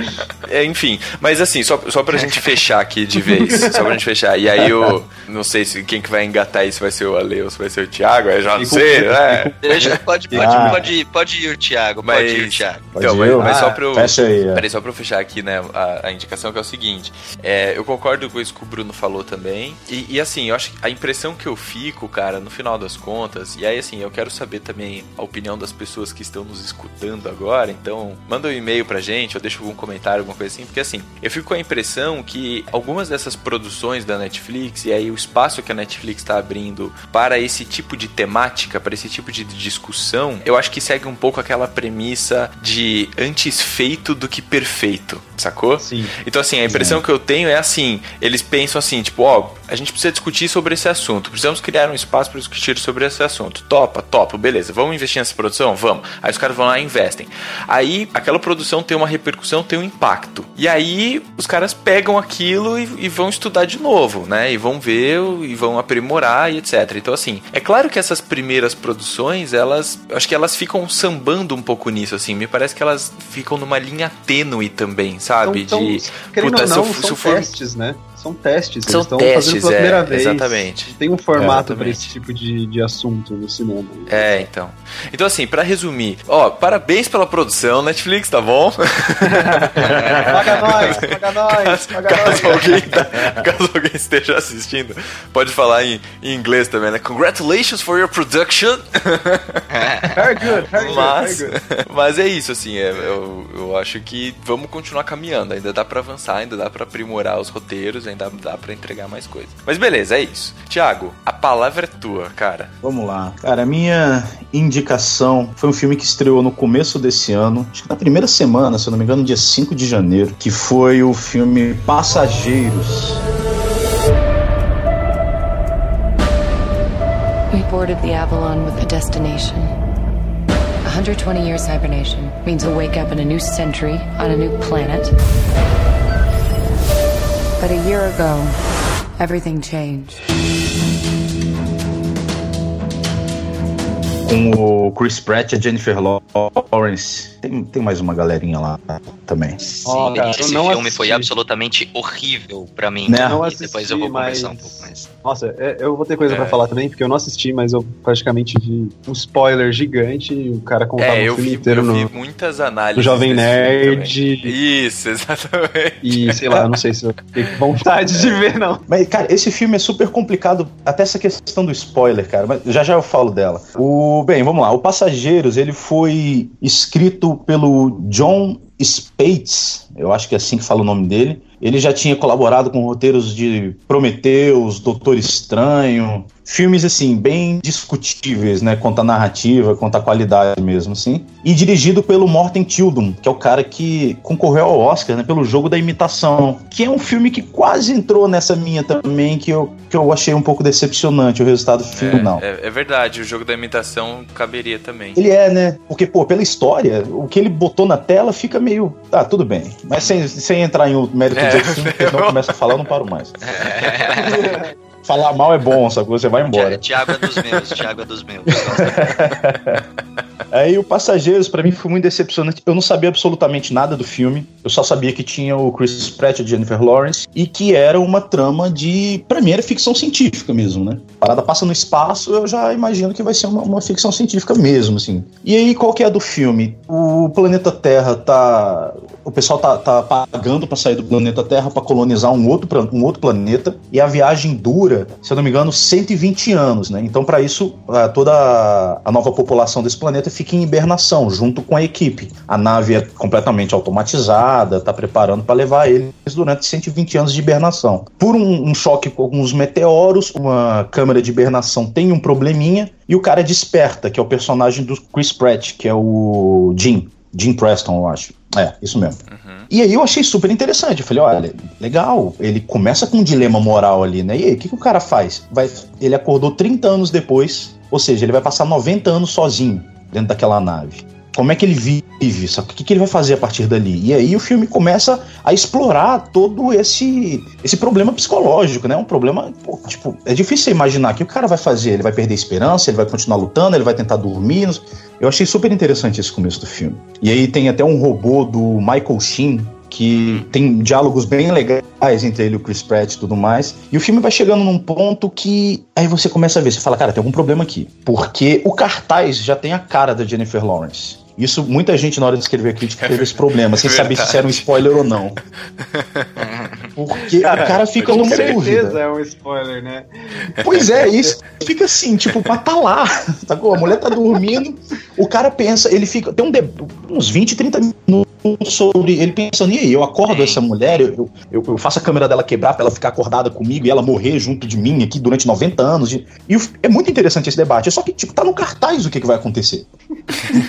É, enfim, mas assim, só, só pra gente fechar aqui de vez. Só pra gente fechar. E aí eu não sei se quem que vai engatar isso vai ser o Ale ou se vai ser o Thiago, eu já não Fico- sei, né? Pode, pode, Ah. pode, pode ir, Thiago. Pode ir, Mas, Thiago. Pode então, ir, mas, eu? mas só Ah, pra eu. Fecha aí. é. Peraí, só pra eu fechar aqui, né, a, a indicação que é o seguinte. É, eu concordo com isso que o Bruno falou também. E, e, assim, eu acho que a impressão que eu fico, cara, no final das contas, e aí assim, eu quero saber também a opinião das pessoas que estão nos escutando agora. Então, manda um e-mail pra gente, ou deixa algum comentário, alguma coisa assim, porque assim, eu fico com a impressão que algumas dessas produções da Netflix, e aí o espaço que a Netflix está abrindo para esse tipo de temática, para esse tipo de discussão, eu acho que segue um pouco aquela premissa de antes feito do que perfeito, sacou? Sim. Então, assim, a impressão que eu tenho é assim: eles pensam assim, tipo, ó, a gente precisa discutir sobre esse assunto, precisamos criar um espaço para discutir sobre esse assunto. Topa, topa, beleza, vamos investir nessa produção? Vamos. Aí os caras vão lá e investem. Aí aquela produção tem uma repercussão, tem um impacto. E aí os caras pegam aquilo e, e vão estudar de novo, né? E vão ver e vão aprimorar e etc. Então, assim, é claro que essas primeiras produções, elas, acho que elas ficam sambando um pouco nisso, assim. Me parece que elas ficam numa linha tênue também, sabe? Então, de. então, puta, ou se não, eu- se são eu for- testes, né? São testes. São eles estão testes, fazendo pela é, primeira vez. exatamente. Tem um formato para Exatamente. esse tipo de, de assunto no cinema. É, então. Então, assim, pra resumir, ó, parabéns pela produção, Netflix, tá bom? [LAUGHS] Paga nós, paga [LAUGHS] nós, paga caso, nós. alguém, tá- caso alguém esteja assistindo, pode falar em, em inglês também, né? Congratulations for your production. [LAUGHS] Very good, very good, Mas, very good. mas é isso, assim, é- eu, eu acho que vamos continuar caminhando. Ainda dá pra avançar, ainda dá pra aprimorar os roteiros, ainda dá pra entregar mais coisas. Mas beleza, é isso. Tiago, a palavra é tua, cara. Vamos lá. Cara, a minha indicação foi um filme que estreou no começo desse ano, acho que na primeira semana, se eu não me engano, dia 5 de janeiro, que foi o filme Passageiros. We boarded the Avalon with a destination. 120 years hibernation means we'll wake up in a new century on a new planet. But a year ago, everything changed. Com o Chris Pratt e a Jennifer Lawrence. Tem, tem mais uma galerinha lá também. Ó, cara, Esse filme foi assisti. absolutamente horrível pra mim. Né? Não E depois eu vou assisti, conversar um mas- pouco mais. Nossa, é- eu vou ter coisa É. pra falar também, porque eu não assisti, mas eu praticamente vi um spoiler gigante e o cara contava É, o filme vi, inteiro eu no, vi muitas análises. no Jovem Nerd. Isso, [LAUGHS] exatamente. E sei lá, eu não sei se eu tenho vontade de ver, não. Mas, cara, esse filme é super complicado, até essa questão do spoiler, cara, mas já já eu falo dela. O, bem, vamos lá. O Passageiros, ele foi escrito pelo John Spates, eu acho que é assim que fala o nome dele. Ele já tinha colaborado com roteiros de Prometheus, Doutor Estranho, filmes assim bem discutíveis, né, quanto à narrativa, quanto à qualidade mesmo, assim. E dirigido pelo Morten Tildum, que é o cara que concorreu ao Oscar, né, pelo Jogo da Imitação, que é um filme que quase entrou nessa minha também, que eu, que eu achei um pouco decepcionante o resultado final. É, é verdade, o jogo da imitação caberia também. Ele é, né? Porque, pô, pela história, o que ele botou na tela fica meio. Ah, tudo bem. Mas sem, sem entrar em outro mérito É, de filme, porque senão eu começo a falar, eu não paro mais. Falar mal é bom, sacou? Você vai embora. Tiago é dos meus, Tiago é dos meus. [LAUGHS] Aí o Passageiros, pra mim, foi muito decepcionante. Eu não sabia absolutamente nada do filme. Eu só sabia que tinha o Chris Pratt e Jennifer Lawrence e que era uma trama de. Pra mim, era ficção científica mesmo, né? Parada passa no espaço, eu já imagino que vai ser uma, uma ficção científica mesmo, assim. E aí, qual que é a do filme? O planeta Terra tá. O pessoal tá, tá pagando pra sair do planeta Terra pra colonizar um outro, um outro planeta. E a viagem dura, se eu não me engano, 120 anos, né? Então, pra isso, ah, toda a nova população desse planeta fica em hibernação, junto com a equipe. A nave é completamente automatizada, tá preparando pra levar eles durante 120 anos de hibernação. Por um, um choque com alguns meteoros, uma câmera de hibernação tem um probleminha e o cara desperta, que é o personagem do Chris Pratt, que é o Jim. Jim Preston, eu acho. É, isso mesmo. E aí eu achei super interessante. Eu falei, olha, legal. Ele começa com um dilema moral ali, né? E aí, o que, que o cara faz? Vai, ele acordou 30 anos depois, ou seja, ele vai passar 90 anos sozinho dentro daquela nave. Como é que ele vive? Sabe? O que, que ele vai fazer a partir dali? E aí o filme começa a explorar todo esse esse problema psicológico, né? Um problema, pô, tipo, é difícil imaginar o que o cara vai fazer. Ele vai perder a esperança, ele vai continuar lutando, ele vai tentar dormir. Eu achei super interessante esse começo do filme. E aí tem até um robô do Michael Sheen, que tem diálogos bem legais entre ele e o Chris Pratt e tudo mais. E o filme vai chegando num ponto que aí você começa a ver, você fala, cara, tem algum problema aqui. Porque o cartaz já tem a cara da Jennifer Lawrence. Isso, muita gente na hora de escrever a crítica teve esse problema, sem saber se isso era um spoiler ou não. [LAUGHS] Porque o cara fica com numa certeza dúvida. é um spoiler, né? Pois é, isso fica assim, tipo, pra tá lá. [LAUGHS] Sacou? A mulher tá dormindo, o cara pensa, ele fica. Tem um de- uns 20, 30 minutos sobre ele pensando, e aí, eu acordo essa mulher, eu, eu, eu faço a câmera dela quebrar pra ela ficar acordada comigo e ela morrer junto de mim aqui durante 90 anos. E, e é muito interessante esse debate. Só que, tipo, tá no cartaz o que, que vai acontecer.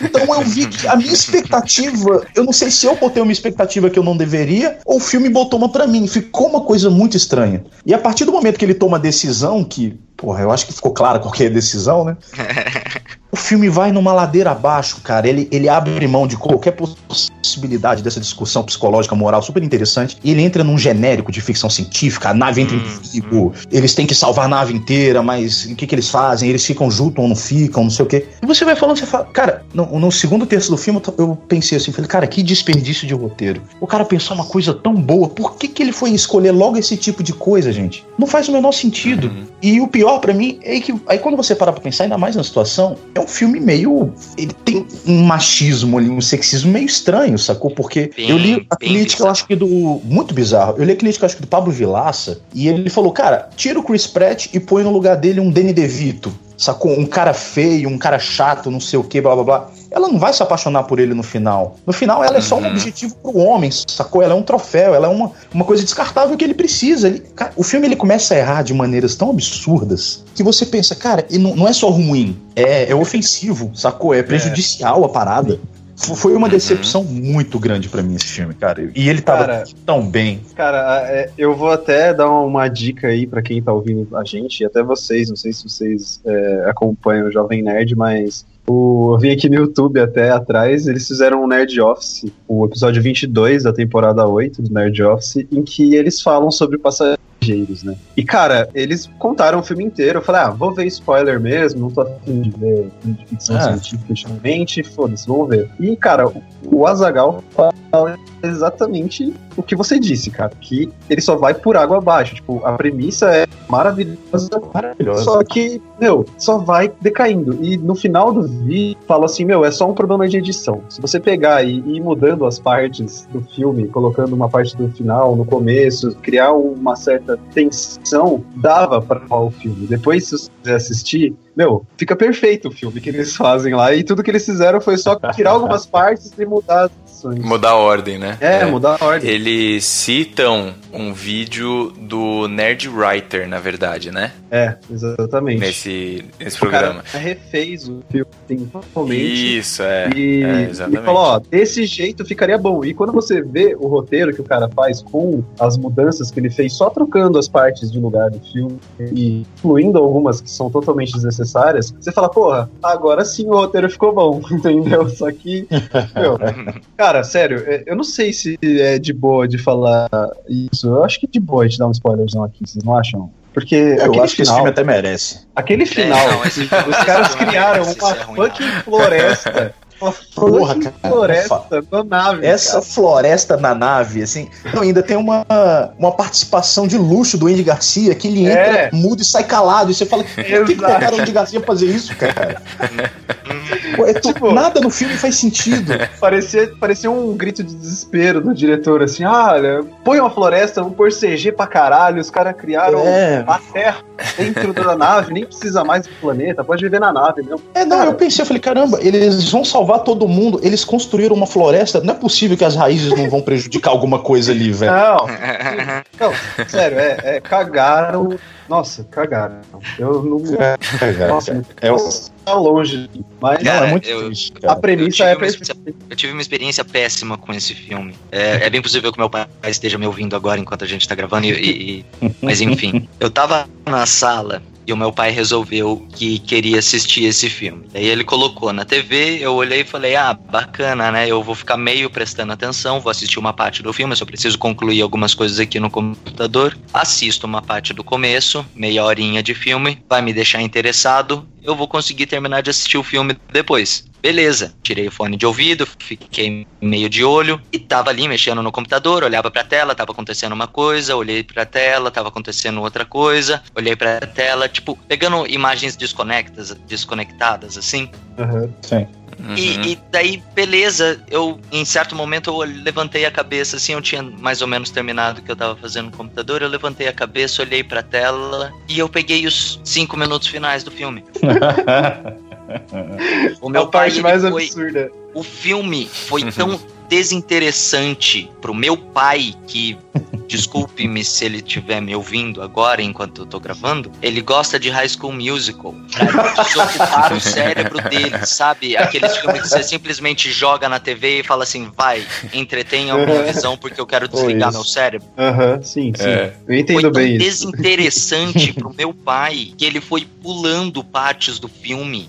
Então eu vi que a minha expectativa, eu não sei se eu botei uma expectativa que eu não deveria, ou o filme botou uma pra mim. Ficou uma coisa muito estranha. E a partir do momento que ele toma a decisão, que, porra, eu acho que ficou claro qual é a decisão, né? [LAUGHS] O filme vai numa ladeira abaixo, cara. Ele, ele abre mão de qualquer possibilidade dessa discussão psicológica, moral super interessante. E ele entra num genérico de ficção científica. A nave entra em perigo. Eles têm que salvar a nave inteira, mas o que, que eles fazem? Eles ficam juntos ou não ficam? Não sei o quê. E você vai falando, você fala, cara, no, no segundo terço do filme eu, pensei assim, falei, cara, que desperdício de roteiro. O cara pensou uma coisa tão boa. Por que, que ele foi escolher logo esse tipo de coisa, gente? Não faz o menor sentido. E o pior pra mim é que aí quando você para pra pensar, ainda mais na situação, é um filme meio. Ele tem um machismo ali, um sexismo meio estranho, sacou? Porque Bem- eu li a crítica, eu acho que do. Muito bizarro. Eu li a crítica, acho que do Pablo Vilaça, e ele falou, cara, tira o Chris Pratt e põe no lugar dele um Danny DeVito. Sacou? Um cara feio, um cara chato, não sei o que, blá blá blá. Ela não vai se apaixonar por ele no final. No final, ela é só um objetivo pro homem, sacou? Ela é um troféu, ela é uma, uma coisa descartável que ele precisa. Ele- cara, o filme ele começa a errar de maneiras tão absurdas que você pensa, cara, e não, não é só ruim, é, é ofensivo, sacou? É prejudicial a parada. Foi uma decepção muito grande pra mim esse filme, cara. E ele tava Cara, tão bem. Cara, é, eu vou até dar uma dica aí pra quem tá ouvindo a gente, e até vocês, não sei se vocês é, acompanham o Jovem Nerd, mas o, eu vim aqui no YouTube até atrás, eles fizeram um Nerd Office, o episódio 22 da temporada 8 do Nerd Office, em que eles falam sobre né? E, cara, eles contaram o filme inteiro, eu falei, ah, vou ver spoiler mesmo, não tô afim de ver de ficção Ah. científica ultimamente, foda-se, vamos ver. E, cara, o, o Azagal fala exatamente o que você disse, cara. Que ele só vai por água abaixo. Tipo, a premissa é maravilhosa, Maravilhoso. só que, meu, só vai decaindo. E no final do vídeo, fala assim, meu, é só um problema de edição. Se você pegar e e ir mudando as partes do filme, colocando uma parte do final, no começo, criar uma certa tensão, dava pra falar o filme. Depois, se você quiser assistir, meu, fica perfeito o filme que eles fazem lá. E tudo que eles fizeram foi só tirar [LAUGHS] algumas partes e mudar edições. Mudar a ordem, né? É, mudar a ordem. Eles citam um vídeo do Nerd Writer, na verdade, né? É, exatamente. Nesse, nesse O programa. cara refez o filme totalmente. Isso, é. E, é, e exatamente. falou, ó, desse jeito ficaria bom. E quando você vê o roteiro que o cara faz com as mudanças que ele fez, só trocando as partes de lugar do filme e incluindo algumas que são totalmente desnecessárias, você fala, porra, agora sim o roteiro ficou bom, [LAUGHS] entendeu? Só que, meu, cara, [LAUGHS] sério, é, eu não sei se é de boa de falar isso. Eu acho que é de boa a gente dar um spoilerzão aqui, vocês não acham? Porque Eu aquele acho que esse final, filme até merece. aquele final, não, esse- os caras esse criaram merece uma fucking floresta. [LAUGHS] Uma Porra, cara, floresta na nave. Essa cara. floresta na nave, assim. Não, ainda tem uma, uma participação de luxo do Andy Garcia, que ele entra, É. muda e sai calado. E você fala, por que, que o Andy Garcia fazer isso, cara? [LAUGHS] Pô, é Tipo- nada no filme faz sentido. Parecia, parecia um grito de desespero do diretor, assim, ah, olha, põe uma floresta, vamos pôr CG pra caralho, os caras criaram É. a Terra dentro da nave, nem precisa mais do planeta, pode viver na nave mesmo. É, não, eu pensei, eu falei, caramba, eles vão salvar todo mundo, eles construíram uma floresta, não é possível que as raízes não vão prejudicar alguma coisa ali, velho. Não, [LAUGHS] não, sério, é, é, cagaram, nossa, cagaram. Eu não, É, cara, nossa, é, o- tá longe, mas não, Cara, é muito eu- triste, a premissa eu é tive uma perfeita. Eu tive uma experiência péssima com esse filme. É, é bem possível que meu pai esteja me ouvindo agora enquanto a gente tá gravando, e, e- mas enfim. Eu tava na sala e o meu pai resolveu que queria assistir esse filme. Daí ele colocou na TV, eu olhei e falei: ah, bacana, né? Eu vou ficar meio prestando atenção, vou assistir uma parte do filme, só preciso concluir algumas coisas aqui no computador. Assisto uma parte do começo, meia horinha de filme, vai me deixar interessado, eu vou conseguir terminar de assistir o filme depois. Beleza, tirei o fone de ouvido, fiquei meio de olho e tava ali mexendo no computador, olhava pra tela, tava acontecendo uma coisa, olhei pra tela, tava acontecendo outra coisa, olhei pra tela, tipo, pegando imagens desconectas, desconectadas assim. Aham. Sim. Uhum. E, e daí, beleza, eu em certo momento eu levantei a cabeça, assim, eu tinha mais ou menos terminado o que eu tava fazendo no computador, eu levantei a cabeça, olhei pra tela e eu peguei os cinco minutos finais do filme. [LAUGHS] [LAUGHS] O É meu a parte pai, mais foi, absurda. o filme foi [LAUGHS] tão desinteressante pro meu pai que desculpe-me se ele estiver me ouvindo agora enquanto eu tô gravando, ele gosta de High School Musical pra desocupar o cérebro dele, sabe? Aqueles filmes que você simplesmente joga na TV e fala assim, vai, entretenha a [LAUGHS] minha visão porque eu quero desligar meu cérebro. Aham, sim, sim. É. Eu Foi entendo tão bem isso. desinteressante pro meu pai que ele foi pulando partes do filme.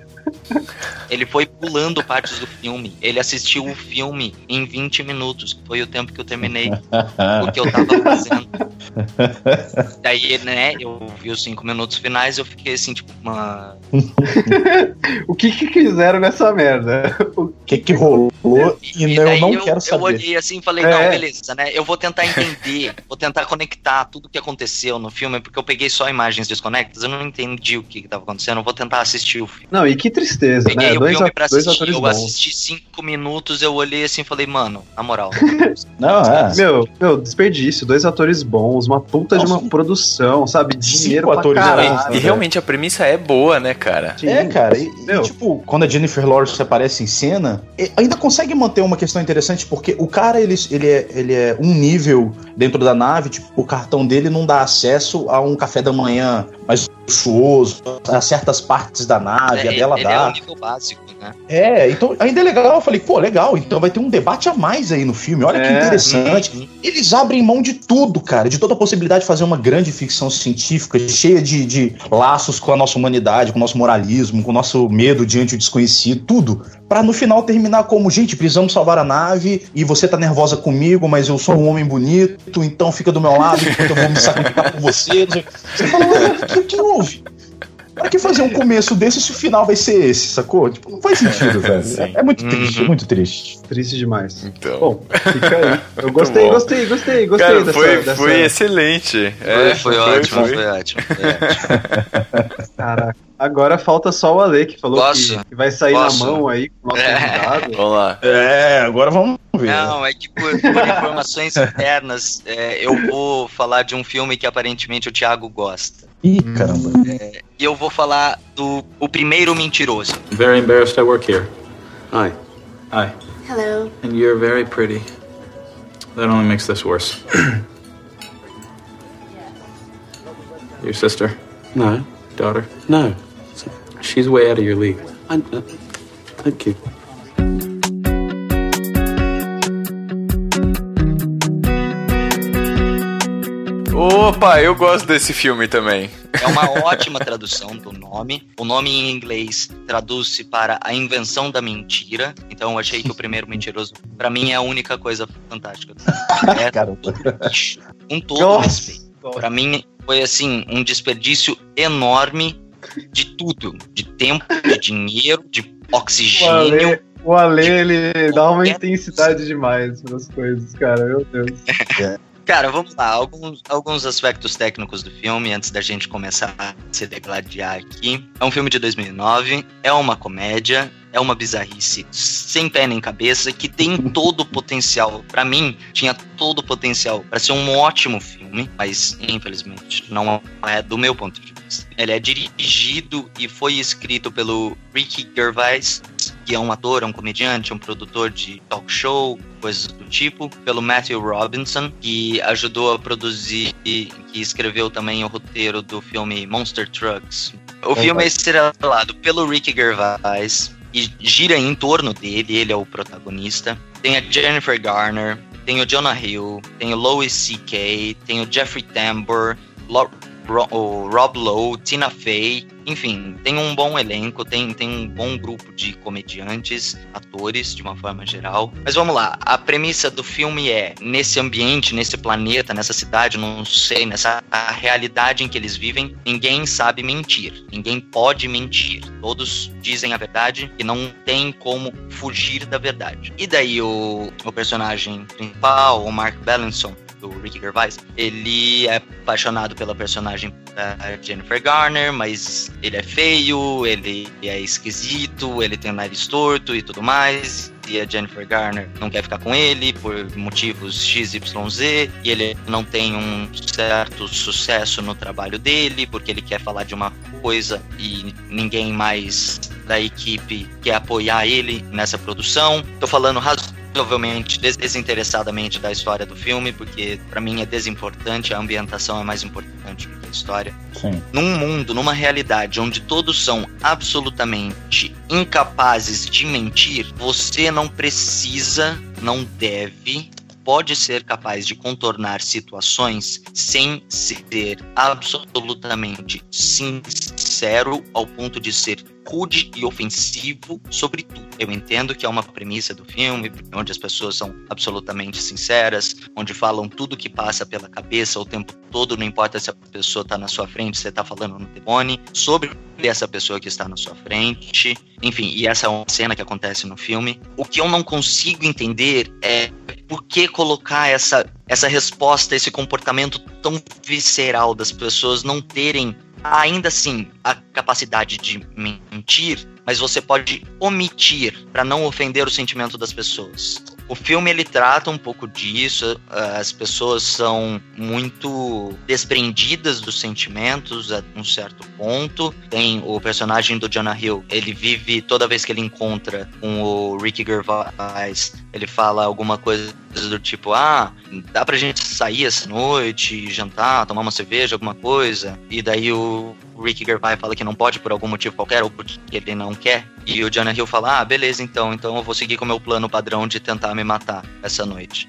Ele foi pulando partes do filme. Ele assistiu o filme em 20 minutos. que Foi o tempo que eu terminei o que eu tava fazendo. Daí, né, eu vi os cinco minutos finais eu fiquei assim, tipo, uma. [LAUGHS] O que que fizeram nessa merda? O que que rolou e, eu daí não eu, quero eu saber. olhei assim e falei, É. não, beleza, né? Eu vou tentar entender, vou tentar conectar tudo que aconteceu no filme, porque eu peguei só imagens desconectadas, eu não entendi o que, que tava acontecendo, eu vou tentar assistir o filme. Não, e que tristeza, Peguei né? o Dois, filme a- pra dois assistir, atores eu bons. assisti cinco minutos, eu olhei assim e falei, mano, na moral. [LAUGHS] Não, é. Meu, meu, desperdício, dois atores bons, uma puta de uma Nossa. produção, sabe? Cinco Dinheiro pra atores caralho. bons, E realmente a premissa é boa, né, cara? Sim. É, cara, e, e, tipo, quando a Jennifer Lawrence aparece em cena, ainda consegue manter uma questão interessante, porque o cara, ele, ele, é, ele é um nível dentro da nave, tipo, o cartão dele não dá acesso a um café da manhã mais luxuoso, a certas partes da nave, a É, dela ele é o nível básico, né? É, então ainda é legal. Eu falei, pô, legal, então vai ter um debate a mais aí no filme. Olha que É, interessante. Uhum. Eles abrem mão de tudo, cara, de toda a possibilidade de fazer uma grande ficção científica, cheia de, de laços com a nossa humanidade, com o nosso moralismo, com o nosso medo diante do desconhecido, tudo. Pra no final terminar como, gente, precisamos salvar a nave e você tá nervosa comigo, mas eu sou um homem bonito, então fica do meu lado enquanto eu vou me sacrificar por você. Você fala, o que, o que houve? Pra que fazer um começo desse se o final vai ser esse, sacou? Tipo, não faz sentido, [LAUGHS] velho. É, é muito triste, é Uhum. muito triste. Triste demais. Então. Bom, fica aí. Eu gostei, gostei, gostei, gostei Cara, dessa, foi, dessa... foi excelente. Foi, É, foi, ótimo, foi ótimo, foi ótimo. Caraca. Agora falta só o Ale, que falou Posso? que, que vai sair Posso? na mão aí com o nosso É. convidado. [LAUGHS] Vamos lá. É, agora vamos ver. Não, é que por, por informações [LAUGHS] internas, é, eu vou falar de um filme que aparentemente o Thiago gosta. Ih, caramba. E eu vou falar do O Primeiro Mentiroso. Very embarrassed I work here. Hi. Hi. Hello. And you're very pretty. That only makes this worse. [CLEARS THROAT] your sister? No. Daughter? No. She's way out of your league. I, uh, thank you. Opa, eu gosto desse filme também. É uma ótima tradução do nome. O nome em inglês traduz-se para A Invenção da Mentira. Então eu achei que o primeiro mentiroso, pra mim, é a única coisa fantástica. É [LAUGHS] Caramba. Com todo respeito. Pra mim, foi assim, um desperdício enorme de tudo. De tempo, de dinheiro, de O oxigênio. Ale, o Ale, ele dá uma intensidade demais nas coisas, cara. Meu Deus. [LAUGHS] Cara, vamos lá. Alguns, alguns aspectos técnicos do filme, antes da gente começar a se degladiar aqui. É um filme de 2009, é uma comédia, é uma bizarrice sem pé nem cabeça, que tem todo o potencial. Pra mim, tinha todo o potencial para ser um ótimo filme, mas infelizmente não é do meu ponto de vista. Ele é dirigido e foi escrito pelo Ricky Gervais, que é um ator, é um comediante, um produtor de talk show, coisas do tipo, pelo Matthew Robinson, que ajudou a produzir e que escreveu também o roteiro do filme Monster Trucks. O filme é estrelado pelo Ricky Gervais e gira em torno dele, ele é o protagonista. Tem a Jennifer Garner, tem o Jonah Hill, tem o Louis C.K., tem o Jeffrey Tambor, Lo- o Rob Lowe, Tina Fey, enfim, tem um bom elenco, tem, tem um bom grupo de comediantes, atores, de uma forma geral. Mas vamos lá, a premissa do filme é, nesse ambiente, nesse planeta, nessa cidade, não sei, nessa realidade em que eles vivem, ninguém sabe mentir, ninguém pode mentir. Todos dizem a verdade e não tem como fugir da verdade. E daí o, o personagem principal, o Mark Bellinson, do Ricky Gervais, ele é apaixonado pela personagem da Jennifer Garner, mas ele é feio, ele é esquisito, ele tem o nariz torto e tudo mais. E a Jennifer Garner não quer ficar com ele por motivos XYZ, e ele não tem um certo sucesso no trabalho dele, porque ele quer falar de uma coisa e ninguém mais da equipe quer apoiar ele nessa produção. Tô falando razoavelmente des- desinteressadamente da história do filme, porque pra mim é desimportante, a ambientação é mais importante do que a história. Sim. Num mundo, numa realidade onde todos são absolutamente incapazes de mentir, você não precisa, não deve, pode ser capaz de contornar situações sem ser absolutamente sincero ao ponto de ser rude e ofensivo sobre tudo. Eu entendo que é uma premissa do filme, onde as pessoas são absolutamente sinceras, onde falam tudo que passa pela cabeça o tempo todo, não importa se a pessoa está na sua frente, você está falando no telefone, sobre essa pessoa que está na sua frente. Enfim, e essa é uma cena que acontece no filme. O que eu não consigo entender é por que colocar essa, essa resposta, esse comportamento tão visceral das pessoas não terem ainda assim a capacidade de mentir, mas você pode omitir para não ofender o sentimento das pessoas. O filme ele trata um pouco disso, ah, as pessoas são muito desprendidas dos sentimentos a um certo ponto. Tem o personagem do Jonah Hill, ele vive toda vez que ele encontra com o Ricky Gervais, ele fala alguma coisa do tipo, ah, dá pra gente sair essa noite, jantar, tomar uma cerveja, alguma coisa. E daí o Ricky Gervais fala que não pode por algum motivo qualquer, ou porque ele não quer. E o Jonah Hill fala, ah, beleza, então, então eu vou seguir com o meu plano padrão de tentar me matar essa noite.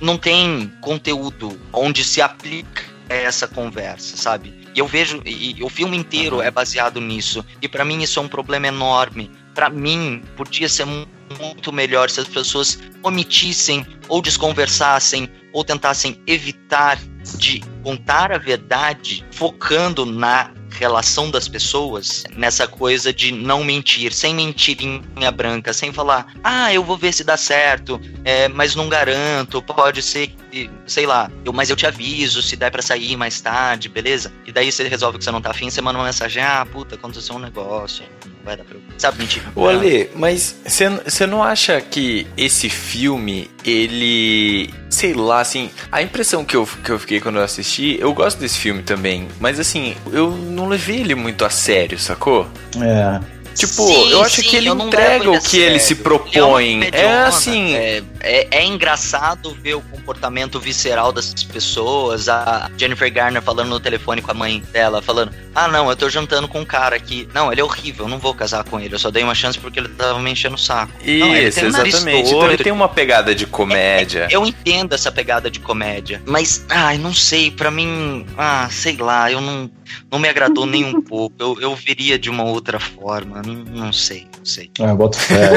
Não tem conteúdo onde se aplica essa conversa, sabe? E eu vejo, e, e o filme inteiro é baseado nisso. E pra mim isso é um problema enorme. Pra mim, podia ser mu- muito melhor se as pessoas omitissem ou desconversassem ou tentassem evitar de contar a verdade, focando na relação das pessoas, nessa coisa de não mentir, sem mentirinha branca, sem falar, ah, eu vou ver se dá certo, é, mas não garanto, pode ser, que, sei lá, eu, mas eu te aviso se der pra sair mais tarde, beleza? E daí você resolve que você não tá afim, você manda uma mensagem, ah, puta, aconteceu um negócio, vai dar pra eu... Sabe, mentir. Ô Ale, mas você não acha que esse filme, ele. Sei lá, assim. A impressão que eu, que eu fiquei quando eu assisti, eu gosto desse filme também, mas assim, eu não levei ele muito a sério, sacou? É. Tipo, Sim, eu acho sim, que ele entrega o que ele sério. se Ele é propõe. É, assim. É, é, é engraçado ver o comportamento visceral das pessoas. A Jennifer Garner falando no telefone com a mãe dela, falando: Ah, não, eu tô jantando com um cara aqui. Não, ele é horrível, eu não vou casar com ele. Eu só dei uma chance porque ele tava me enchendo o saco. Não, ele Isso, tem um nariz exatamente. Então ele tem uma pegada de comédia. Eu entendo essa pegada de comédia, mas, ai, não sei, pra mim, ah, sei lá, eu não, não me agradou nem um pouco. Eu, eu veria de uma outra forma, não, não sei, não sei. É, boto fé.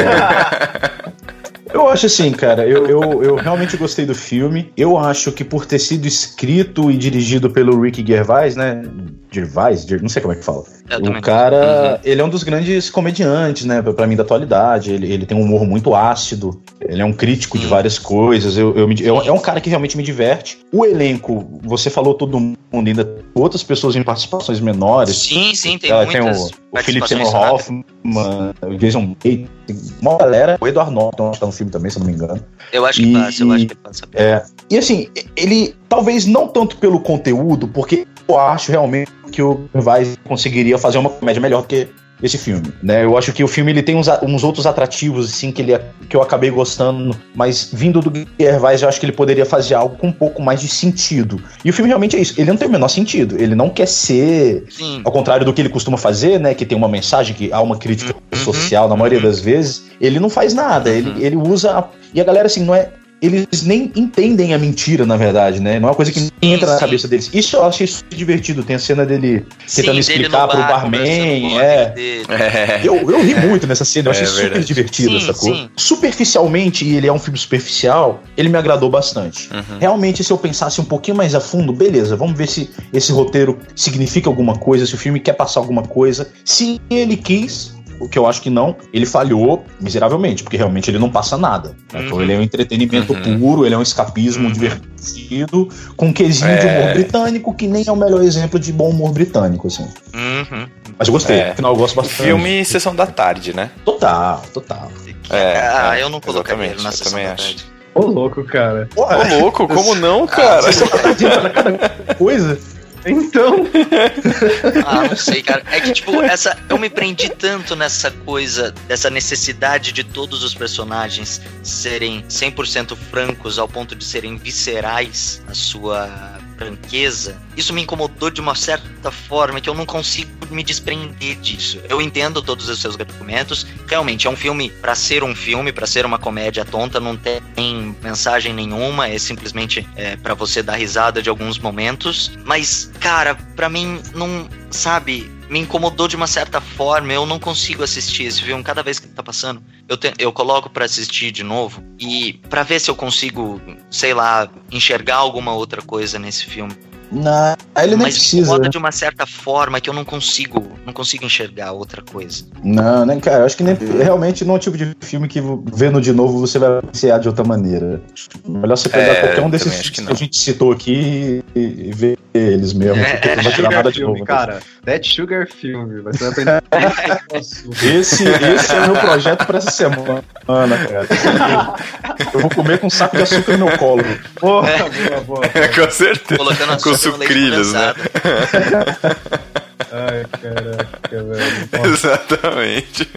[LAUGHS] Eu acho assim, cara, eu, eu, eu realmente gostei do filme. Eu acho que por ter sido escrito e dirigido pelo Rick Gervais, né? Gervais, Ger- não sei como é que fala. Eu O cara, ele é um dos grandes comediantes, né, pra- pra mim da atualidade. Ele, ele tem um humor muito ácido. Ele é um crítico de várias coisas. Eu, eu me- eu- é um cara que realmente me diverte. O elenco, você falou todo mundo, ainda tem outras pessoas em participações menores. Sim, sim, tem Ela muitas o, o Philip Seymour. Hoffman, o Jason tem uma galera. O Edward Norton tá no filme também, se eu não me engano. Eu acho que E- passa, eu acho que passa. É. E assim, ele talvez não tanto pelo conteúdo, porque eu acho realmente que o Gervais conseguiria fazer uma comédia melhor do que esse filme, né? Eu acho que o filme ele tem uns, uns outros atrativos assim que ele que eu acabei gostando, mas vindo do Gervais eu acho que ele poderia fazer algo com um pouco mais de sentido. E o filme realmente é isso, ele não tem o menor sentido, ele não quer ser Sim. ao contrário do que ele costuma fazer, né? Que tem uma mensagem, que há uma crítica social na maioria das vezes, ele não faz nada. Ele, ele usa. a- E a galera, assim, não é. Eles nem entendem a mentira, na verdade, né? Não é uma coisa que entra na sim. cabeça deles. Isso eu achei super divertido. Tem a cena dele Sim, tentando dele explicar no pro bar, barman. conversando com o É. dele. É. Eu, eu ri muito nessa cena, eu achei É super Sim, sacou? sim. Superficialmente, e ele é um filme superficial, ele me agradou bastante. Uhum. Realmente, se eu pensasse um pouquinho mais a fundo, beleza, vamos ver se esse roteiro significa alguma coisa, se o filme quer passar alguma coisa. Se ele quis, o que eu acho que não, ele falhou miseravelmente, porque realmente ele não passa nada. né? Então Uhum. ele é um entretenimento Uhum. puro, ele é um escapismo divertido, com um quesinho de É. humor britânico, que nem é o melhor exemplo de bom humor britânico, assim. Uhum. Mas eu gostei, É. afinal eu gosto bastante. filme Sessão da Tarde, né? Total, total. É, ah, é, eu não colocaria ele na sessão também da acho. tarde. Ô, louco, cara. Ô, louco, como não, cara? [LAUGHS] Coisa. Então, [LAUGHS] Ah, não sei, cara. É que, tipo, essa. Eu me prendi tanto nessa coisa, dessa necessidade de todos os personagens serem 100% francos ao ponto de serem viscerais na sua franqueza. Isso me incomodou de uma certa forma que eu não consigo me desprender disso. Eu entendo todos os seus argumentos. Realmente, é um filme pra ser um filme, pra ser uma comédia tonta, não tem mensagem nenhuma, é simplesmente é, para você dar risada de alguns momentos. Mas, cara, pra mim, não. Sabe? Me incomodou de uma certa forma. Eu não consigo assistir esse filme cada vez que tá passando. Eu, te- eu coloco pra assistir de novo e pra ver se eu consigo, sei lá, enxergar alguma outra coisa nesse filme. Não, ele nem Mas me precisa. incomoda né? de uma certa forma que eu não consigo, não consigo enxergar outra coisa. Não, nem, cara, eu acho que nem, realmente não é um tipo de filme que vendo de novo você vai apreciar de outra maneira. Melhor você pegar É, qualquer um desses que que, a gente citou aqui e, e ver eles mesmo, É. porque não vai tirar nada de filme, novo. cara. That Sugar Filme. Você vai aprender. [LAUGHS] Esse, esse é o meu projeto pra essa semana, cara. Eu vou comer com um saco de açúcar no meu colo. Porra, boa, boa. [LAUGHS] Com certeza. Colocando Com açúcar no leite sucrilhos, né? [LAUGHS] Ai, caraca, velho. [LAUGHS] Exatamente.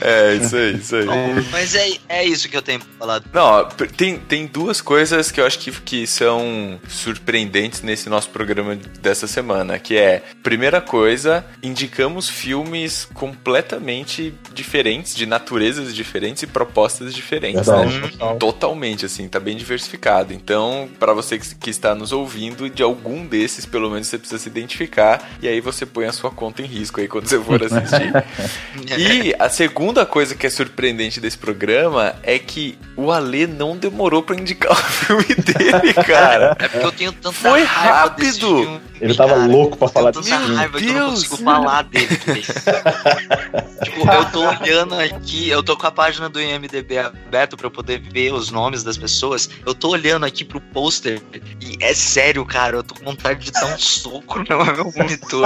É, isso aí, isso aí. Mas é, é isso que eu tenho pra falar. Não, tem, tem duas coisas que eu acho que, que são surpreendentes nesse nosso programa dessa semana, que é, primeira coisa, indicamos filmes completamente diferentes, de naturezas diferentes e propostas diferentes, Verdade. né? Total. Totalmente, assim, tá bem diversificado. Então, pra você que, que está nos ouvindo, de algum desses, pelo menos, você precisa se identificar, e aí você põe a sua conta em risco aí quando você for assistir. [LAUGHS] E a segunda coisa que é surpreendente desse programa é que o Ale não demorou pra indicar o filme dele, [LAUGHS] cara. É porque eu tenho tanta Foi raiva desse rápido. filme, Ele tava cara. louco pra falar eu desse tenho tanta filme. raiva que eu não Deus. consigo falar dele. [LAUGHS] tipo, eu tô olhando aqui, eu tô com a página do IMDB aberto pra eu poder ver os nomes das pessoas. Eu tô olhando aqui pro pôster e é sério, cara, eu tô com vontade de dar um soco no meu monitor.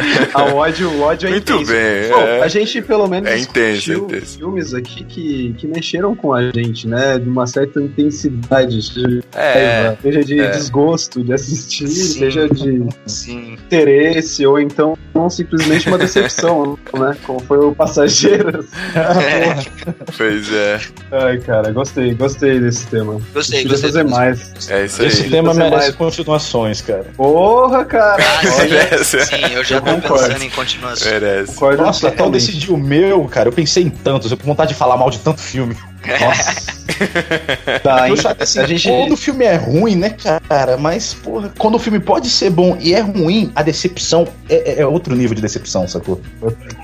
[LAUGHS] A ódio, o ódio é Muito intenso. bem, Bom, é. a gente pelo menos É intenso, é intenso. filmes aqui que, que mexeram com a gente, né? De uma certa intensidade. Seja de, É, seja de é. desgosto de assistir, Sim. seja de Sim. interesse, ou então não, simplesmente uma decepção, [LAUGHS] né? Como foi o Passageiros. [LAUGHS] É, pois é. Ai, cara, gostei, gostei desse tema. gostei, gostei. fazer mais. É isso aí. Esse tema merece mais. continuações, cara. Porra, cara! Ah, sim, sim, eu já Eu tô concordo. pensando em continuação. Merece. Concordo Nossa, até eu decidi o meu, cara. Eu pensei em tantos, eu tô com vontade de falar mal de tanto filme. Nossa. [LAUGHS] Tá, hein? Chato assim, A gente- quando o filme é ruim, né, cara? Mas, porra, quando o filme pode ser bom e é ruim, a decepção é, é- é outro nível de decepção, sacou?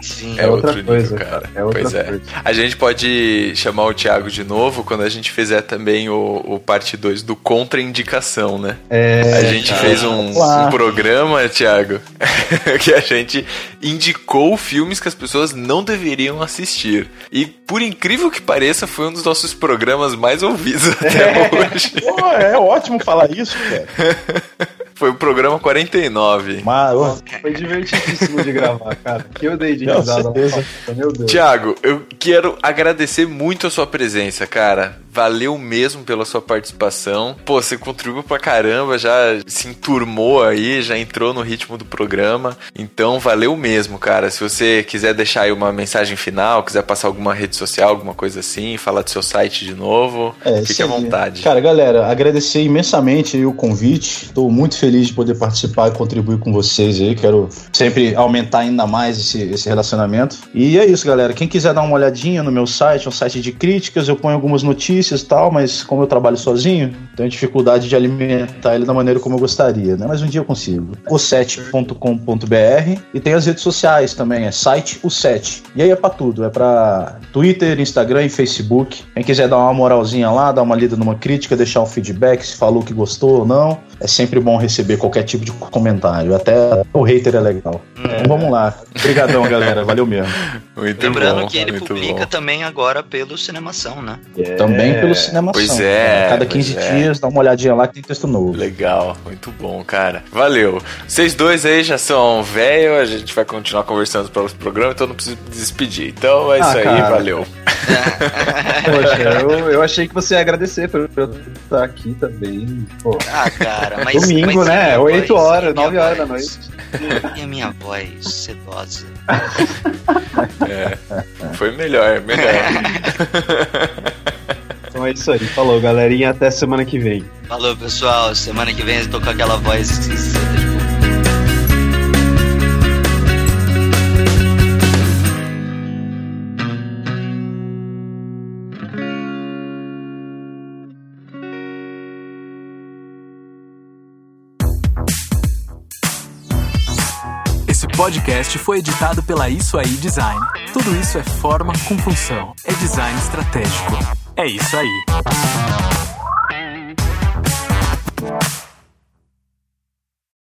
Sim. É, É outra outro coisa, nível, cara. é outra pois é. coisa. A gente pode chamar o Thiago de novo quando a gente fizer também o, o parte 2 do Contra-Indicação, né? É, a gente cara. fez um, um programa, Thiago, [LAUGHS] que a gente indicou filmes que as pessoas não deveriam assistir. E, por incrível que pareça, foi um dos nossos programas mais ouvidos [LAUGHS] até hoje. Pô, é ótimo falar isso, cara. [LAUGHS] Foi o programa 49. Mas, Foi divertidíssimo de gravar, cara. Que eu dei de risada. Meu Deus. Tiago, eu quero agradecer muito a sua presença, cara. Valeu mesmo pela sua participação. Pô, você contribuiu pra caramba, já se enturmou aí, já entrou no ritmo do programa. Então, valeu mesmo, cara. Se você quiser deixar aí uma mensagem final, quiser passar alguma rede social, alguma coisa assim, falar do seu site de novo, É, fique à vontade. Cara, galera, agradecer imensamente o convite. Estou muito feliz de poder participar e contribuir com vocês aí. Quero sempre aumentar ainda mais esse, esse relacionamento. E é isso, galera. Quem quiser dar uma olhadinha no meu site, é um site de críticas, eu ponho algumas notícias e tal, mas como eu trabalho sozinho, tenho dificuldade de alimentar ele da maneira como eu gostaria, né? Mas um dia eu consigo. o7.com.br e tem as redes sociais também, é site o7. E aí é pra tudo, é pra Twitter, Instagram e Facebook. Quem quiser dar uma moralzinha lá, dar uma lida numa crítica, deixar um feedback se falou que gostou ou não, é sempre bom receber qualquer tipo de comentário, até o hater é legal. Então vamos lá. Obrigadão, galera, valeu mesmo. Muito Lembrando bom, que ele publica bom. também agora pelo Cinemação, né? Também pelo cinema. Pois é, Cada pois 15 é. dias, dá uma olhadinha lá que tem texto novo. Legal, muito bom, cara. Valeu. Vocês dois aí já são velho, a gente vai continuar conversando para os programas, então não preciso me despedir. Então é Ah, isso aí, cara. valeu. [LAUGHS] Poxa, eu, eu achei que você ia agradecer por eu estar aqui também. Pô, Ah, cara, mas. Domingo, mas né? minha 8 voz? horas, E a minha 9 horas da noite. E a minha voz sedosa? É, foi melhor, melhor. [LAUGHS] Então é isso aí. Falou, galerinha. Até semana que vem. Falou, pessoal. Semana que vem eu tô com aquela voz esquisita de Esse podcast foi editado pela Isso Aí Design. Tudo isso é forma com função. É design estratégico. É isso aí.